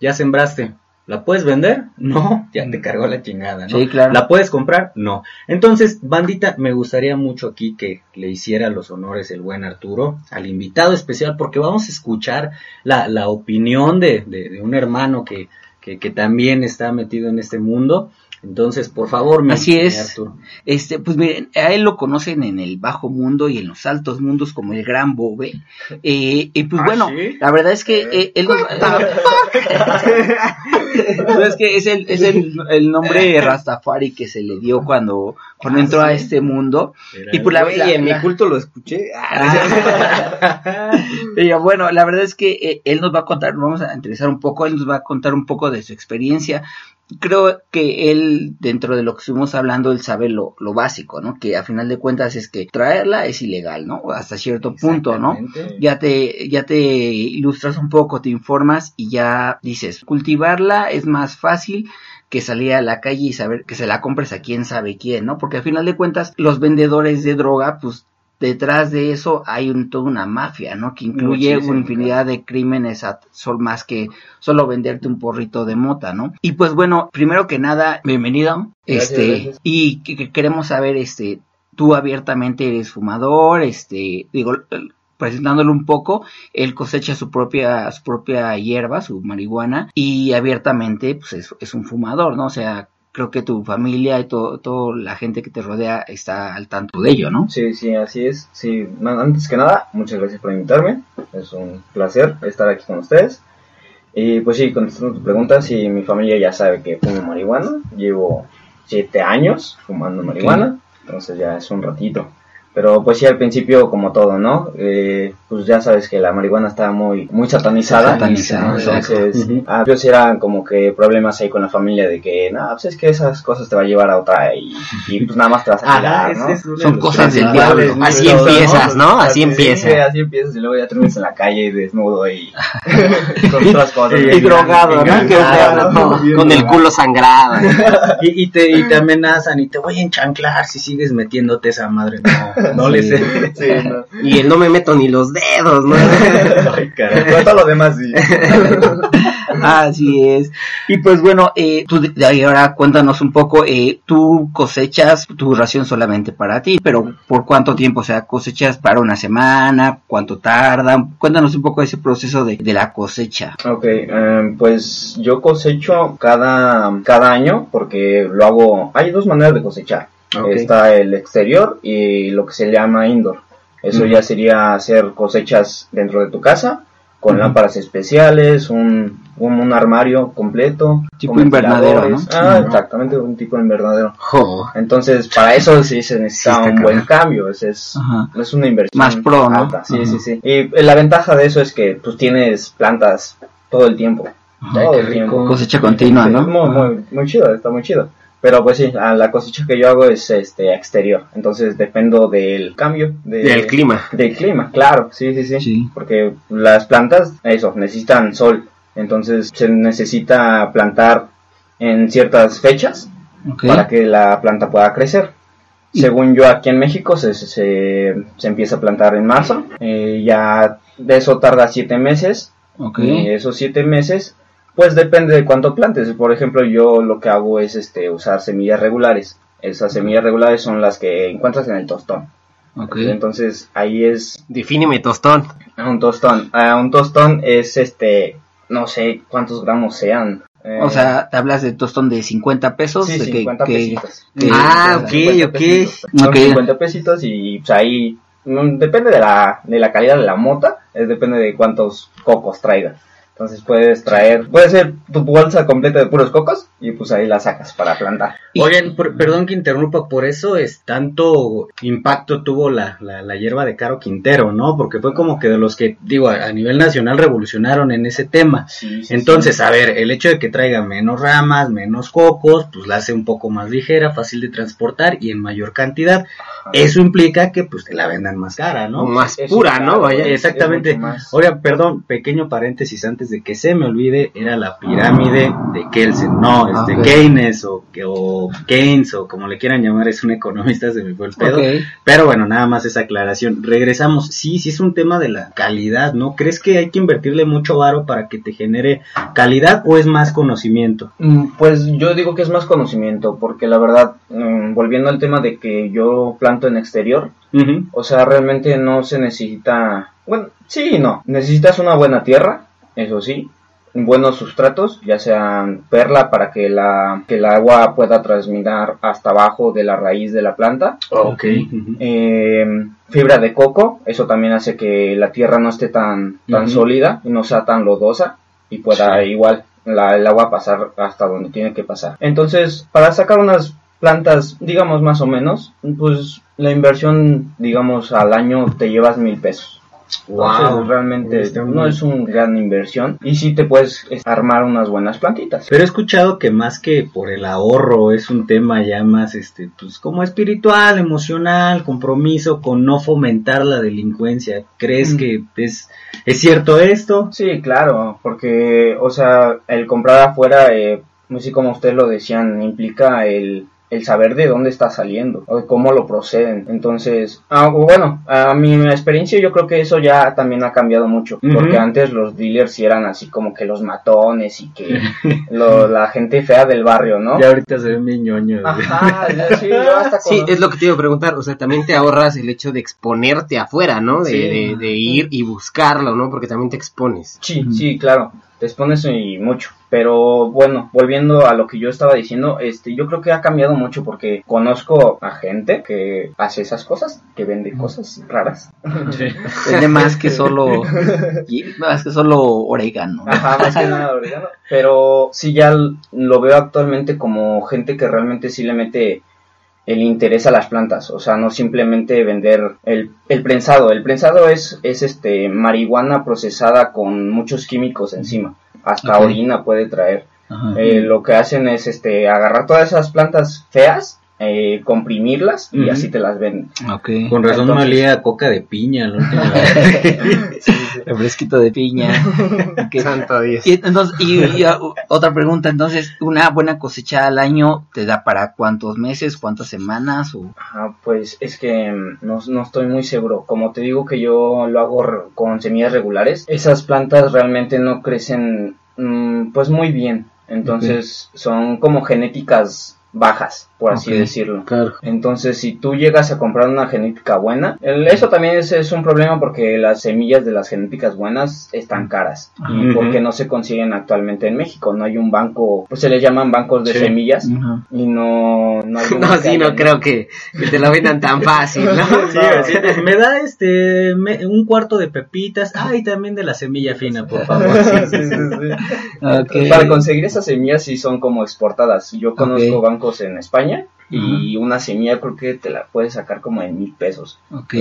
ya sembraste. ¿La puedes vender? No, [LAUGHS] ya te cargó la chingada, ¿no? Sí, claro. ¿La puedes comprar? No. Entonces, bandita, me gustaría mucho aquí que le hiciera los honores el buen Arturo al invitado especial, porque vamos a escuchar la, la opinión de, de- de un hermano que, que, que también está metido en este mundo. Entonces, por favor, mi Así es. Arturo. Este, pues miren, a él lo conocen en el bajo mundo y en los altos mundos como el gran Bobe. Eh, y pues ¿Ah, bueno, sí? la verdad es que eh, él nos- [LAUGHS] No, es que es el, es el, el nombre [LAUGHS] Rastafari que se le dio cuando, cuando Ah, entró a este mundo. Era Y por la, la- en mi culto lo escuché. [LAUGHS] Pero bueno, la verdad es que eh, él nos va a contar, vamos a interesar un poco, él nos va a contar un poco de su experiencia. Creo que él, dentro de lo que estuvimos hablando, él sabe lo, lo básico, ¿no? Que a final de cuentas es que traerla es ilegal, ¿no? Hasta cierto punto, ¿no? Ya te, ya te ilustras un poco, te informas y ya dices, cultivarla es más fácil que salir a la calle y saber que se la compres a quién sabe quién, ¿no? Porque al final de cuentas, los vendedores de droga, pues detrás de eso hay un, toda una mafia, ¿no? Que incluye Muchísimo, una infinidad de crímenes a, sol más que solo venderte un porrito de mota, ¿no? Y pues bueno, primero que nada, bienvenido. Gracias, este, gracias. y que- que queremos saber, este, tú abiertamente eres fumador, este, digo, presentándolo un poco, él cosecha su propia, su propia hierba, su marihuana, y abiertamente, pues es, es un fumador, ¿no? O sea, creo que tu familia y todo, toda la gente que te rodea está al tanto de ello, ¿no? Sí, sí, así es. Sí, antes que nada, muchas gracias por invitarme. Es un placer estar aquí con ustedes. Y pues sí, contestando tu pregunta, sí, mi familia ya sabe que fumo marihuana. Llevo siete años fumando marihuana, entonces ya es un ratito. Pero pues sí, al principio, como todo, ¿no? Eh, pues ya sabes que la marihuana está muy, muy satanizada. Satanizada, ¿no? Entonces, Ujú. ah, pues eran como que problemas ahí con la familia de que, no, pues es que esas cosas te va a llevar a otra y, y pues nada más te vas a de Son cosas del diablo. Así empiezas, ¿no? Así Sí, empieza. así empiezas y luego ya terminas en la calle desnudo y [LAUGHS] con otras cosas. Y drogado, ¿no? Con el culo sangrado. [LAUGHS] Y, y te, y te amenazan y te voy a enchanclar si sigues metiéndote esa madre. No, [LAUGHS] no le sé. Sí, no. Y el no me meto ni los dedos, ¿no? [LAUGHS] Ay, caray. Pero todo lo demás sí. [LAUGHS] Así es. Y pues bueno, eh, tú de ahora cuéntanos un poco, eh, tú cosechas tu ración solamente para ti, pero ¿por cuánto tiempo? O sea, cosechas para una semana, ¿cuánto tarda? Cuéntanos un poco ese proceso de, de la cosecha. Ok, em, pues yo cosecho cada, cada año porque lo hago, hay dos maneras de cosechar. Ok. Está el exterior y lo que se llama indoor. Eso ya sería hacer cosechas dentro de tu casa con lámparas especiales, un, un, un armario completo. Tipo invernadero. ¿no? Ah, exactamente, un tipo de invernadero. Jo. Entonces, para eso sí se necesita Sí, un buen cambio, es, es, es una inversión Más pro, ¿no? alta. Sí, sí, sí. Y eh, la ventaja de eso es que pues tienes plantas todo el tiempo. Todo el tiempo. Cosecha continua, ¿no? Muy, muy, muy chido, está muy chido. Pero pues sí, la cosecha que yo hago es este exterior. Entonces dependo del cambio. de- Del clima. Del clima, claro, sí, sí, sí, Sí. Porque las plantas, eso, necesitan sol. Entonces se necesita plantar en ciertas fechas Ok. para que la planta pueda crecer. Y- Según yo, aquí en México se, se, se- empieza a plantar en marzo. Eh, ya de eso tarda siete meses. Ok. Y esos siete meses, pues depende de cuánto plantes. Por ejemplo, yo lo que hago es este usar semillas regulares. Esas semillas regulares son las que encuentras en el tostón. Ok. Entonces ahí es Defíneme tostón. un tostón. Ah, un tostón es este, no sé cuántos gramos sean. Eh, O sea, te hablas de tostón de 50 pesos. sí, de que- 50 que- pesitos. que- Ah, ok, sea, 50 ok. pesitos. Son Ok. 50 pesitos y pues ahí mm, depende de la, de la calidad de la mota, depende de cuántos cocos traiga. Entonces puedes traer, puede ser tu bolsa completa de puros cocos y pues ahí la sacas para plantar. Oigan, por- perdón que interrumpa, por eso es tanto impacto tuvo la, la, la hierba de Caro Quintero, ¿no? Porque fue como que de los que, digo, a, a nivel nacional revolucionaron en ese tema. Sí, sí, Entonces, a ver, el hecho de que traiga menos ramas, menos cocos, pues la hace un poco más ligera, fácil de transportar y en mayor cantidad. Eso implica que pues te la vendan más cara, ¿no? Más pura, ¿no? Vaya. Exactamente. es mucho más. Oiga, perdón, pequeño paréntesis antes de que se me olvide, era la pirámide de Kelsen, no, este Ok. Keynes o, que- o Keynes o como le quieran llamar, es un economista, se me fue el pedo. Pero bueno, nada más esa aclaración. Regresamos, sí, sí es un tema de la calidad, ¿no? ¿Crees que hay que invertirle mucho varo para que te genere calidad o es más conocimiento? Mm, Pues yo digo que es más conocimiento, porque la verdad, mm, volviendo al tema de que yo planto en exterior, o sea, realmente no se necesita, bueno, sí y no, necesitas una buena tierra, eso sí, buenos sustratos, ya sean perla para que la que el agua pueda transmitir hasta abajo de la raíz de la planta, Ok. eh, fibra de coco, eso también hace que la tierra no esté tan, tan sólida y no sea tan lodosa y pueda Sí. igual la- el agua pasar hasta donde tiene que pasar. Entonces, para sacar unas plantas, digamos más o menos, pues la inversión, digamos, al año te llevas mil pesos. Entonces, Wow. realmente Está no es una gran inversión y sí te puedes es, armar unas buenas plantitas. Pero he escuchado que más que por el ahorro es un tema ya más, este, pues como espiritual, emocional, compromiso con no fomentar la delincuencia. ¿Crees Mm. que es, es cierto esto? Sí, claro, porque, o sea, el comprar afuera, eh, así como ustedes lo decían, implica el, el saber de dónde está saliendo, o de cómo lo proceden. Entonces, ah, bueno, a mi experiencia yo creo que eso ya también ha cambiado mucho, porque antes los dealers sí eran así como que los matones y que [LAUGHS] lo- la gente fea del barrio, ¿no? Ya ahorita se ven bien ñoños. Ajá, ya sí, [LAUGHS] hasta Sí, es lo que te iba a preguntar. O sea, también te ahorras el hecho de exponerte afuera, ¿no? De, Sí. de, de ir y buscarlo, ¿no? Porque también te expones. Sí, sí, claro, te expones y mucho. Pero bueno, volviendo a lo que yo estaba diciendo, este, yo creo que ha cambiado mucho porque conozco a gente que hace esas cosas, que vende cosas raras. [LAUGHS] Vende más que solo [LAUGHS] [LAUGHS] más que solo orégano. Ajá, más que nada orégano. Pero sí ya lo veo actualmente como gente que realmente sí le mete el interés a las plantas, o sea, no simplemente vender el, el prensado. El prensado es, es este marihuana procesada con muchos químicos encima. Hasta orina puede traer. Ajá. Eh, lo que hacen es este agarrar todas esas plantas feas, eh, comprimirlas y así te las venden. Ok. Con razón me Entonces- olía a coca de piña última vez. [LAUGHS] Refresquito de piña. [LAUGHS] Santo Dios. Y entonces, y, y, uh, otra pregunta, entonces, una buena cosecha al año te da para cuántos meses, cuántas semanas o Ah, pues es que mm, no, no estoy muy seguro. Como te digo que yo lo hago con semillas regulares, esas plantas realmente no crecen mm, pues muy bien. Entonces son como genéticas bajas, por así decirlo. Claro. Entonces, si tú llegas a comprar una genética buena, el- eso también es, es un problema porque las semillas de las genéticas buenas están caras y porque no se consiguen actualmente en México. No hay un banco, pues se le llaman bancos de Sí. semillas y no, no hay [LAUGHS] No, que sí, no creo que, que te lo vendan tan fácil, [LAUGHS] me da este me- un cuarto de pepitas, ay, también de la semilla fina, por favor. [LAUGHS] Sí, sí, sí. Ok. Para conseguir esas semillas sí son como exportadas. Yo conozco bancos en España y una semilla creo que te la puedes sacar como en mil pesos.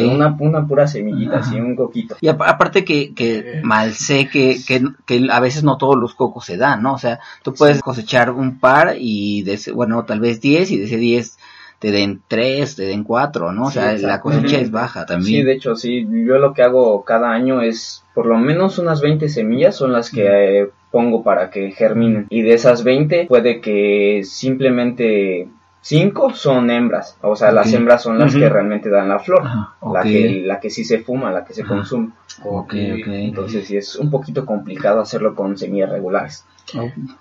Una, una pura semillita, así, un coquito. Y apa- aparte que, que mal sé que, que, que a veces no todos los cocos se dan, ¿no? O sea, tú puedes cosechar un par y, de ese- bueno, tal vez 10 y de ese 10 te den 3, te den 4, ¿no? O Sí, sea, la exacto. cosecha es baja Sí, también. de hecho, sí. Yo lo que hago cada año es por lo menos unas 20 semillas son las que eh, pongo para que germinen. Y de esas 20 puede que simplemente 5 son hembras. O sea, las hembras son las que realmente dan la flor. La, que, la que sí se fuma, la que se Ajá. consume. Ok, ok. Entonces sí es un poquito complicado hacerlo con semillas regulares.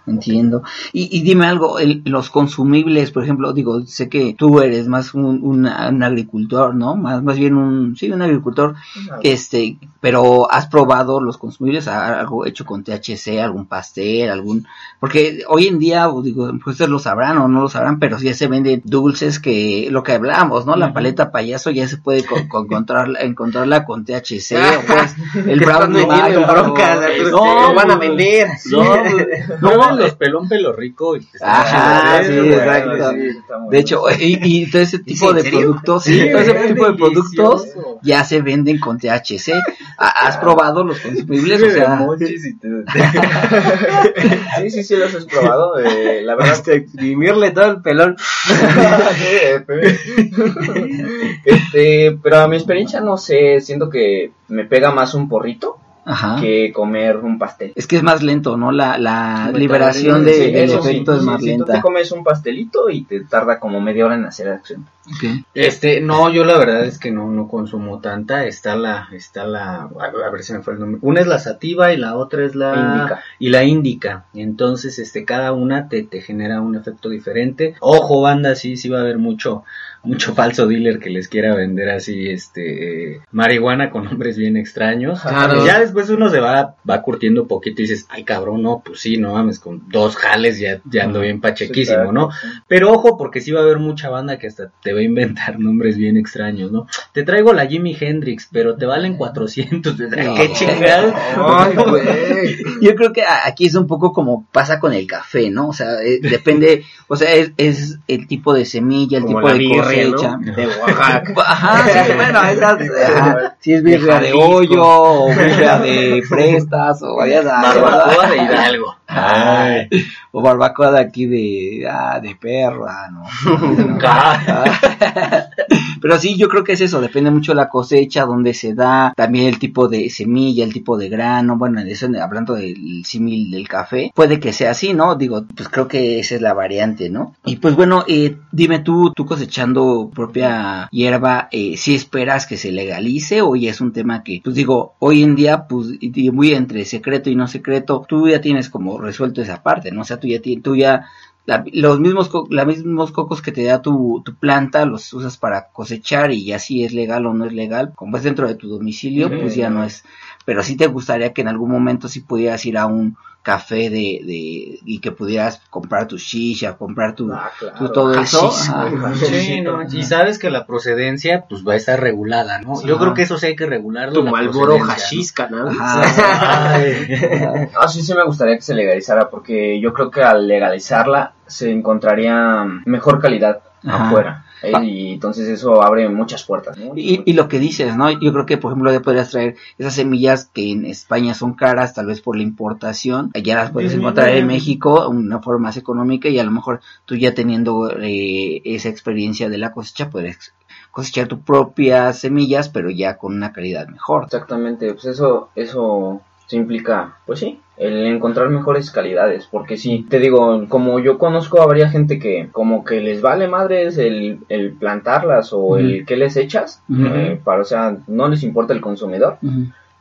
Entiendo. Y, y dime algo, el- los consumibles, por ejemplo, digo, sé que tú eres más un, un- un agricultor, ¿no? Más, más bien un, sí, un agricultor, este, pero has probado los consumibles, algo hecho con THC, algún pastel, algún, porque hoy en día, digo, pues ustedes lo sabrán o no lo sabrán, pero ya se venden dulces que, lo que hablamos, ¿no? La paleta payaso ya se puede co- co- encontrarla, [LAUGHS] encontrarla con THC, [LAUGHS] o pues, el pues, No, que van a vender. no, [LAUGHS] No, los pelón pelo rico. Y Ajá, sí, exacto. De hecho, y, y todo ese tipo ¿en de serio? productos, sí, Sí, todo ese es tipo de productos ya se venden con THC. ¿Ha- ¿Has probado los consumibles? O sea, [LAUGHS] Sí, sí, sí, los has probado. eh, la verdad exprimirle todo el pelón. [LAUGHS] este, pero a mi experiencia no sé, siento que me pega más un porrito ajá. que comer un pastel. Es que es más lento, ¿no? La, la Sí, liberación de, Sí, del sí, efecto es sí, más sí, tú lenta. te comes un pastelito y te tarda como media hora en hacer acción. Este, no, yo la verdad es que no, no consumo tanta. Está la, está la, a ver, si me fue el nombre. Una es la sativa y la otra es la Índica. y la índica. Entonces, este, cada una te, te genera un efecto diferente. Ojo, banda, sí, sí va a haber mucho, mucho falso dealer que les quiera vender así, este, eh, marihuana con nombres bien extraños. Claro. Ya después uno se va, va curtiendo un poquito y dices, ay cabrón, no, pues sí, no mames, con dos jales ya, ya ando bien pachequísimo, ¿no? Pero ojo, porque sí va a haber mucha banda que hasta te va a inventar [LAUGHS] nombres bien extraños, ¿no? Te traigo la Jimi Hendrix, pero te valen 400. ¿Qué chingados? Ay, [LAUGHS] güey. Yo creo que aquí es un poco como pasa con el café, ¿no? O sea, eh, depende, o sea, es, es el tipo de semilla, el Como tipo de birria, ¿no? cosecha. De Oaxaca. [LAUGHS] Ajá, sí, bueno, esas, ajá, si es birria de hoyo, o [LAUGHS] birria de prestas, o vaya Barbacoa de Hidalgo. Ay, o barbacoa de aquí de, ah, de perro, ah, no. [LAUGHS] Pero sí, yo creo que es eso, depende mucho de la cosecha, dónde se da, también el tipo de semilla, el tipo de grano, bueno, eso hablando del símil del café, puede que sea así, ¿no? Digo, pues creo que esa es la variante, ¿no? Y pues bueno, eh, dime tú, tú cosechando propia hierba, eh, si esperas que se legalice o ya es un tema que, pues digo, hoy en día, pues, muy entre secreto y no secreto, tú ya tienes como resuelto esa parte, ¿no? O sea, tú ya, tú ya la- los mismos los mismos cocos que te da tu, tu planta los usas para cosechar y ya si es legal o no es legal como es dentro de tu domicilio pues ya no es. Pero sí te gustaría que en algún momento sí pudieras ir a un café de, de y que pudieras comprar tu shisha comprar tu, Ah, claro. tu todo eso. Sí, no, y sabes que la procedencia pues va a estar regulada, ¿no? Yo Ajá. creo que eso sí hay que regularlo. Tu Malboro hashish, canal. Ajá. Ay. Ah, sí, sí me gustaría que se legalizara porque yo creo que al legalizarla se encontraría mejor calidad Ajá. afuera. ¿Eh? Y entonces eso abre muchas puertas. ¿no? Y, y lo que dices, ¿no? Yo creo que, por ejemplo, ya podrías traer esas semillas que en España son caras, tal vez por la importación, allá las puedes encontrar en México, una forma más económica, y a lo mejor tú ya teniendo eh, esa experiencia de la cosecha, puedes cosechar tus propias semillas, pero ya con una calidad mejor. Exactamente, pues eso, eso se implica, pues sí, el encontrar mejores calidades, porque sí, te digo, como yo conozco a varias gente que como que les vale madres el, el plantarlas o el que les echas, eh, para, o sea, no les importa el consumidor.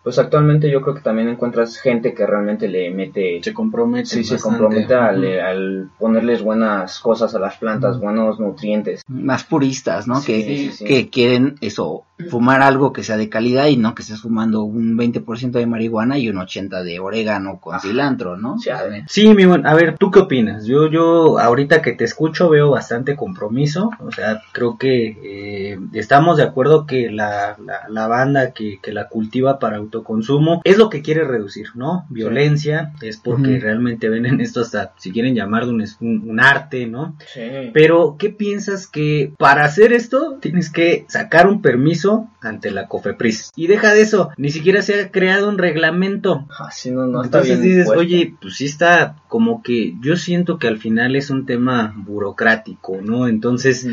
Pues actualmente yo creo que también encuentras gente que realmente le mete Se compromete. Sí, se compromete al, al ponerles buenas cosas a las plantas, buenos nutrientes. Más puristas, ¿no? Sí, que, sí, sí. que quieren eso, fumar algo que sea de calidad y no que estés fumando un 20% de marihuana y un 80% de orégano con cilantro, ¿no? Sí, a ver. Sí, mi buen, a ver, ¿tú qué opinas? Yo, yo, ahorita que te escucho veo bastante compromiso, o sea, creo que eh, estamos de acuerdo que la, la, la banda que, que la cultiva para autoconsumo es lo que quiere reducir, ¿no? Violencia, es porque realmente ven en esto hasta, si quieren llamar de un, un- un arte, ¿no? Sí. Pero, ¿qué piensas que para hacer esto tienes que sacar un permiso ante la COFEPRIS? Y deja de eso, ni siquiera se ha creado un reglamento. Así no, no está Entonces bien. dices, puesto. oye, pues sí está como que yo siento que al final es un tema burocrático, ¿no? Entonces,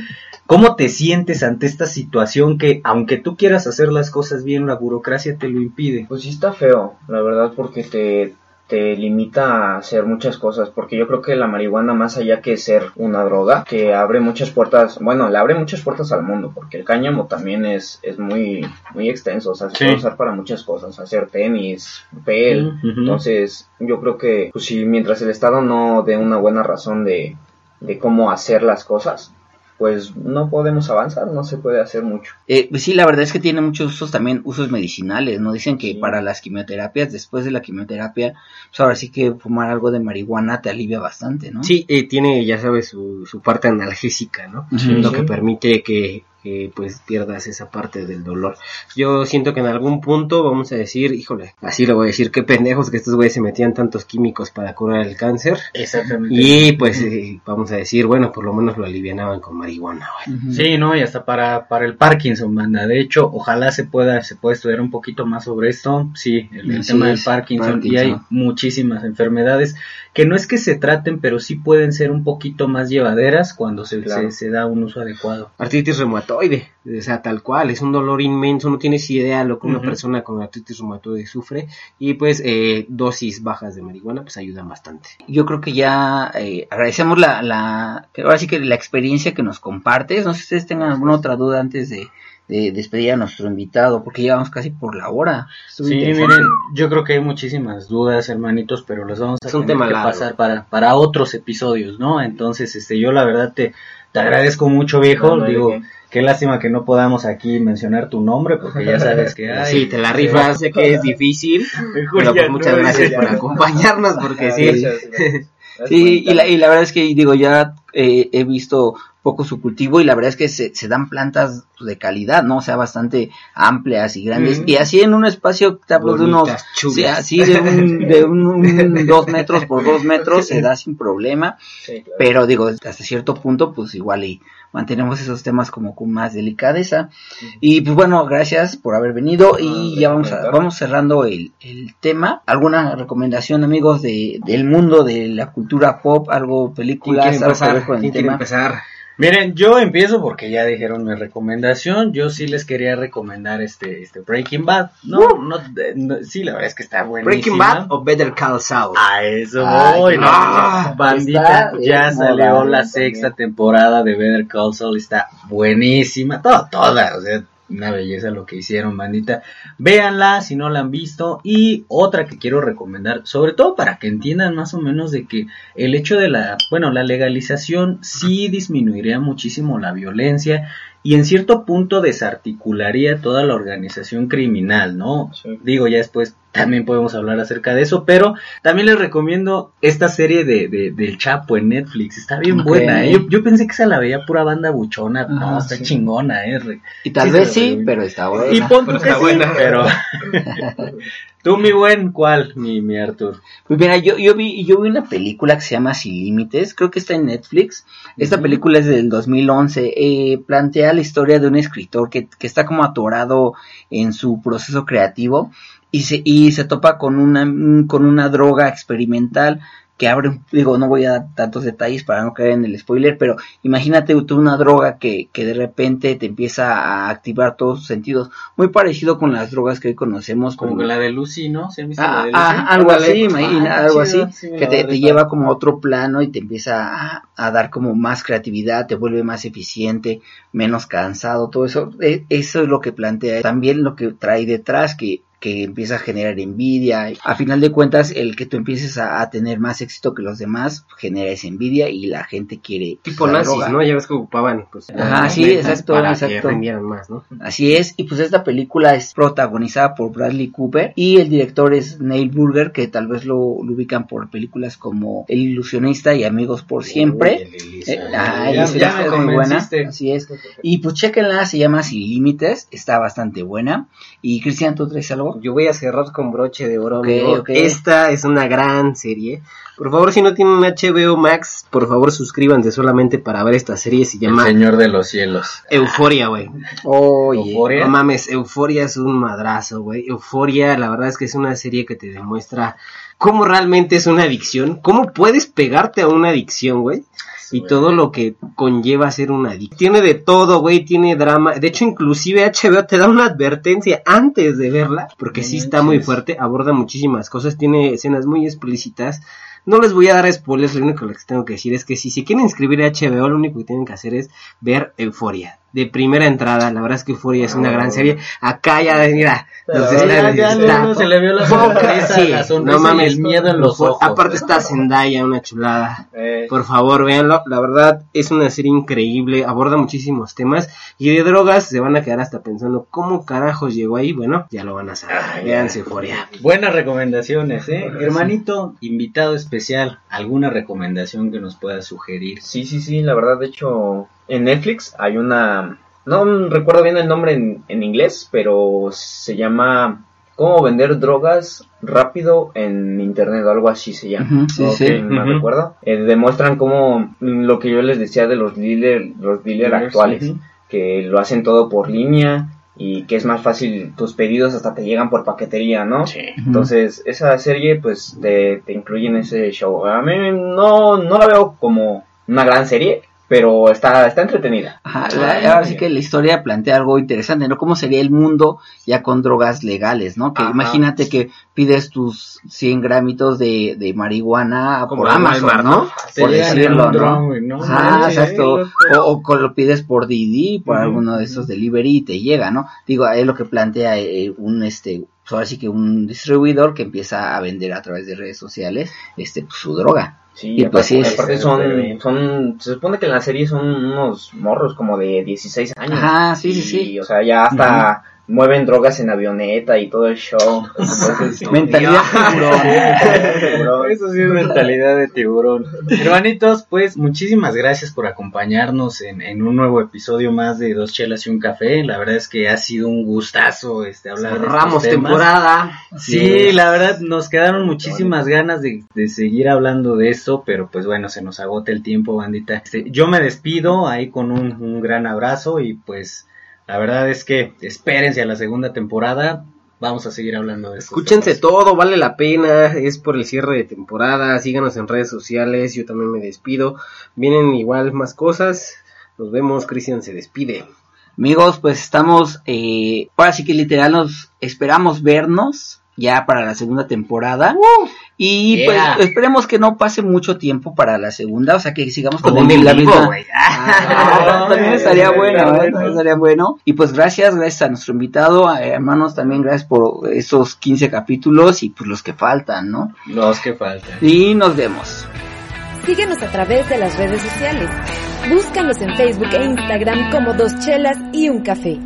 ¿cómo te sientes ante esta situación que aunque tú quieras hacer las cosas bien, la burocracia te lo impide? Pues sí está feo, la verdad, porque te, te limita a hacer muchas cosas, porque yo creo que la marihuana, más allá que ser una droga, que abre muchas puertas, bueno, le abre muchas puertas al mundo, porque el cáñamo también es, es muy, muy extenso, o sea, se Sí. puede usar para muchas cosas, hacer tenis, Ujú. entonces yo creo que, pues si mientras el Estado no dé una buena razón de, de cómo hacer las cosas, pues no podemos avanzar, no se puede hacer mucho. Eh, pues sí, la verdad es que tiene muchos usos también, usos medicinales, ¿no? Dicen que Sí. para las quimioterapias, después de la quimioterapia, pues ahora sí que fumar algo de marihuana te alivia bastante, ¿no? Sí, eh, tiene, ya sabes, su, su parte analgésica, ¿no? Lo Sí. que permite que, que, pues pierdas esa parte del dolor. Yo siento que en algún punto vamos a decir, híjole, así lo voy a decir, qué pendejos que estos güeyes se metían tantos químicos para curar el cáncer. Exactamente. Y pues eh, vamos a decir, bueno, por lo menos lo alivianaban con marihuana, güey. Sí, no, y hasta para, para el Parkinson, banda. De hecho, ojalá se pueda, se pueda estudiar un poquito más sobre esto. Sí, el, tema del Parkinson, Y hay muchísimas enfermedades que no es que se traten, pero sí pueden ser un poquito más llevaderas cuando se, Claro. se, se da un uso adecuado. Artritis reumatoide, o sea, tal cual, es un dolor inmenso, no tienes idea lo que una persona con artritis reumatoide sufre y pues eh, dosis bajas de marihuana pues ayudan bastante. Yo creo que ya eh, agradecemos la, la, ahora sí que la experiencia que nos compartes. No sé si ustedes tengan alguna otra duda antes de, de despedir a nuestro invitado, porque ya vamos casi por la hora. Estuvo Sí, miren, yo creo que hay muchísimas dudas, hermanitos, pero las vamos a Es un tener tema que largo. pasar para, para otros episodios, ¿no? Entonces, este, yo la verdad te, te agradezco mucho, viejo. No, no Digo. Qué lástima que no podamos aquí mencionar tu nombre, porque ya sabes que [LAUGHS] sí, te la rifas, sé que es difícil, [LAUGHS] pero pues muchas gracias por acompañarnos porque sí. [LAUGHS] Sí, y la, y la verdad es que digo, ya eh, he visto poco su cultivo y la verdad es que se, se dan plantas de calidad, ¿no? O sea, bastante amplias y grandes. Ujú. Y así en un espacio, te hablo de unos, sí, así de un, de un, un [LAUGHS] dos metros por dos metros, se da sin problema. Sí, claro. Pero digo, hasta cierto punto, pues igual y mantenemos esos temas como con más delicadeza. Y pues bueno, gracias por haber venido y Ah, ya vamos, a, vamos cerrando el, el tema. ¿Alguna recomendación, amigos, de, del mundo de la cultura pop? ¿Algo, ¿Quién películas, algo que empezar? con el ¿Quién quiere tema? empezar? Miren, yo empiezo porque ya dijeron mi recomendación. Yo sí les quería recomendar este, este Breaking Bad. No, no, eh, no, sí, la verdad es que está buenísima. Breaking Bad o Better Call Saul. A eso Ay, voy, ¿no? ah, Bandita, ya salió la también. sexta temporada de Better Call Saul, está buenísima, toda, toda, o sea, una belleza lo que hicieron, bandita. Véanla si no la han visto. Y otra que quiero recomendar, sobre todo para que entiendan más o menos de que el hecho de la, bueno, la legalización sí disminuiría muchísimo la violencia y en cierto punto desarticularía toda la organización criminal, ¿no? Sí. Digo, ya después también podemos hablar acerca de eso, pero también les recomiendo esta serie de, de- del Chapo en Netflix, está bien buena, ¿eh? yo, yo pensé que se la veía pura banda buchona, no, Ah, está sí. chingona, ¿eh? Y tal Sí, vez sí, pero está bueno. Y pon tú pero que está sí, buena. pero... [LAUGHS] [LAUGHS] Tú, mi buen, ¿cuál, mi, mi Artur? Pues mira, yo, yo vi, yo vi una película que se llama Sin Límites, creo que está en Netflix. Esta película es del 2011. Eh, plantea la historia de un escritor que, que está como atorado en su proceso creativo y se, y se topa con una, con una droga experimental que abre, un- digo, no voy a dar tantos detalles para no caer en el spoiler, pero imagínate tú una droga que, que de repente te empieza a activar todos sus sentidos, muy parecido con las drogas que hoy conocemos, Como la de Lucy, ¿no? ¿Se han visto Ah, la de ah, Lucy? algo así, imagina, algo chido, así, sí que te, lleva como a otro plano y te empieza a, a dar como más creatividad, te vuelve más eficiente, menos cansado, todo eso, e- eso es lo que plantea, también lo que trae detrás, que que empieza a generar envidia. A final de cuentas, el que tú empieces a, a tener más éxito que los demás genera esa envidia y la gente quiere Tipo la nazis, droga. ¿no? Ya ves que ocupaban, pues, Ajá, sí, exacto, para exacto. que más, ¿no? Así es, y pues esta película es protagonizada por Bradley Cooper y el director es Neil Burger, que tal vez lo, lo ubican por películas como El ilusionista y Amigos por siempre. Eh, ay, Ya- esa ya me es muy buena, así es. Y pues chequenla, se llama Sin Límites, está bastante buena. Y Cristian, ¿tú traes algo? Yo voy a cerrar con broche de oro. Ok, amigo. ok. Esta es una gran serie. Por favor, si no tienen HBO Max, por favor suscríbanse solamente para ver esta serie. Se El llama Señor de los Cielos. Euforia, güey. Oye, Euforia. No mames, Euforia es un madrazo, güey. Euforia, la verdad es que es una serie que te demuestra cómo realmente es una adicción, cómo puedes pegarte a una adicción, güey. Y todo lo que conlleva ser una adicción. Tiene de todo, güey, tiene drama. De hecho, inclusive HBO te da una advertencia antes de verla, porque sí está muy fuerte, aborda muchísimas cosas, tiene escenas muy explícitas. No les voy a dar spoilers, lo único que les tengo que decir es que si se quieren inscribir a HBO, lo único que tienen que hacer es ver Euforia. De primera entrada, la verdad es que Euforia es una gran serie. Acá ya, mira, ya, ya, está- no, no, se le vio la sonrisa, Sí, la sonrisa no mames, y el miedo en los ojos. Aparte está Zendaya, una chulada. Eh, Por favor, véanlo. La verdad es una serie increíble, aborda muchísimos temas y de drogas se van a quedar hasta pensando cómo carajos llegó ahí. Bueno, ya lo van a saber. Véanse Euforia. Buenas recomendaciones, ¿eh? Hermanito, invitado especial, ¿alguna recomendación que nos pueda sugerir? Sí, sí, sí, la verdad, de hecho, en Netflix hay una... No recuerdo bien el nombre en, en inglés, pero se llama ¿Cómo vender drogas rápido en internet? o algo así se llama. Sí, sí. me Ujú. recuerdo. Eh, demuestran cómo lo que yo les decía de los dealers, los dealers Dealers, actuales, que lo hacen todo por línea y que es más fácil, tus pedidos hasta te llegan por paquetería, ¿no? Entonces, esa serie, pues, te, te incluye en ese show. A mí no, no la veo como una gran serie, pero está, está entretenida. Ajá, la- ahora sí que la historia plantea algo interesante, ¿no? ¿Cómo sería el mundo ya con drogas legales, ¿no? Que Ajá. imagínate que pides tus 100 gramitos de, de marihuana Como por Amazon, Walmart, ¿no? Por decirlo, ¿no? Ah. O, lo pides por Didi, por alguno de esos delivery y te llega, ¿no? Digo, es lo que plantea eh, un, este, pues ahora sí que un distribuidor que empieza a vender a través de redes sociales, este, pues, su droga. Sí, Y pues sí, aparte, es- aparte son, son, se supone que en la serie son unos morros como de 16 años. Ajá, sí, sí, Y, sí. O sea, ya hasta mueven drogas en avioneta y todo el show. Entonces, [LAUGHS] Mentalidad tiburón. Eso sí es mentalidad de tiburón. Hermanitos, pues muchísimas gracias por acompañarnos en, en un nuevo episodio más de Dos Chelas y un Café. La verdad es que ha sido un gustazo este hablar de estos Cerramos temas. temporada. Sí, la verdad nos quedaron muchísimas ganas de, de seguir hablando de esto, pero pues bueno, se nos agota el tiempo, bandita. Este, yo me despido ahí con un, un gran abrazo y pues la verdad es que espérense a la segunda temporada. Vamos a seguir hablando de esto. Escúchense todo, vale la pena, es por el cierre de temporada, síganos en redes sociales, yo también me despido, vienen igual más cosas, nos vemos, Cristian se despide. Amigos, pues estamos, eh, ahora sí que literal nos esperamos vernos ya para la segunda temporada. Y Yeah. pues esperemos que no pase mucho tiempo para la segunda, o sea que sigamos con el- la misma. güey. Ah, [LAUGHS] también estaría Estaría bueno, ¿eh? También estaría bueno. Y pues gracias, gracias a nuestro invitado, a- hermanos, también gracias por esos 15 capítulos y pues los que faltan, ¿no? Los que faltan. Y nos vemos. Síguenos a través de las redes sociales. Búscanos en Facebook e Instagram como Dos Chelas y un Café.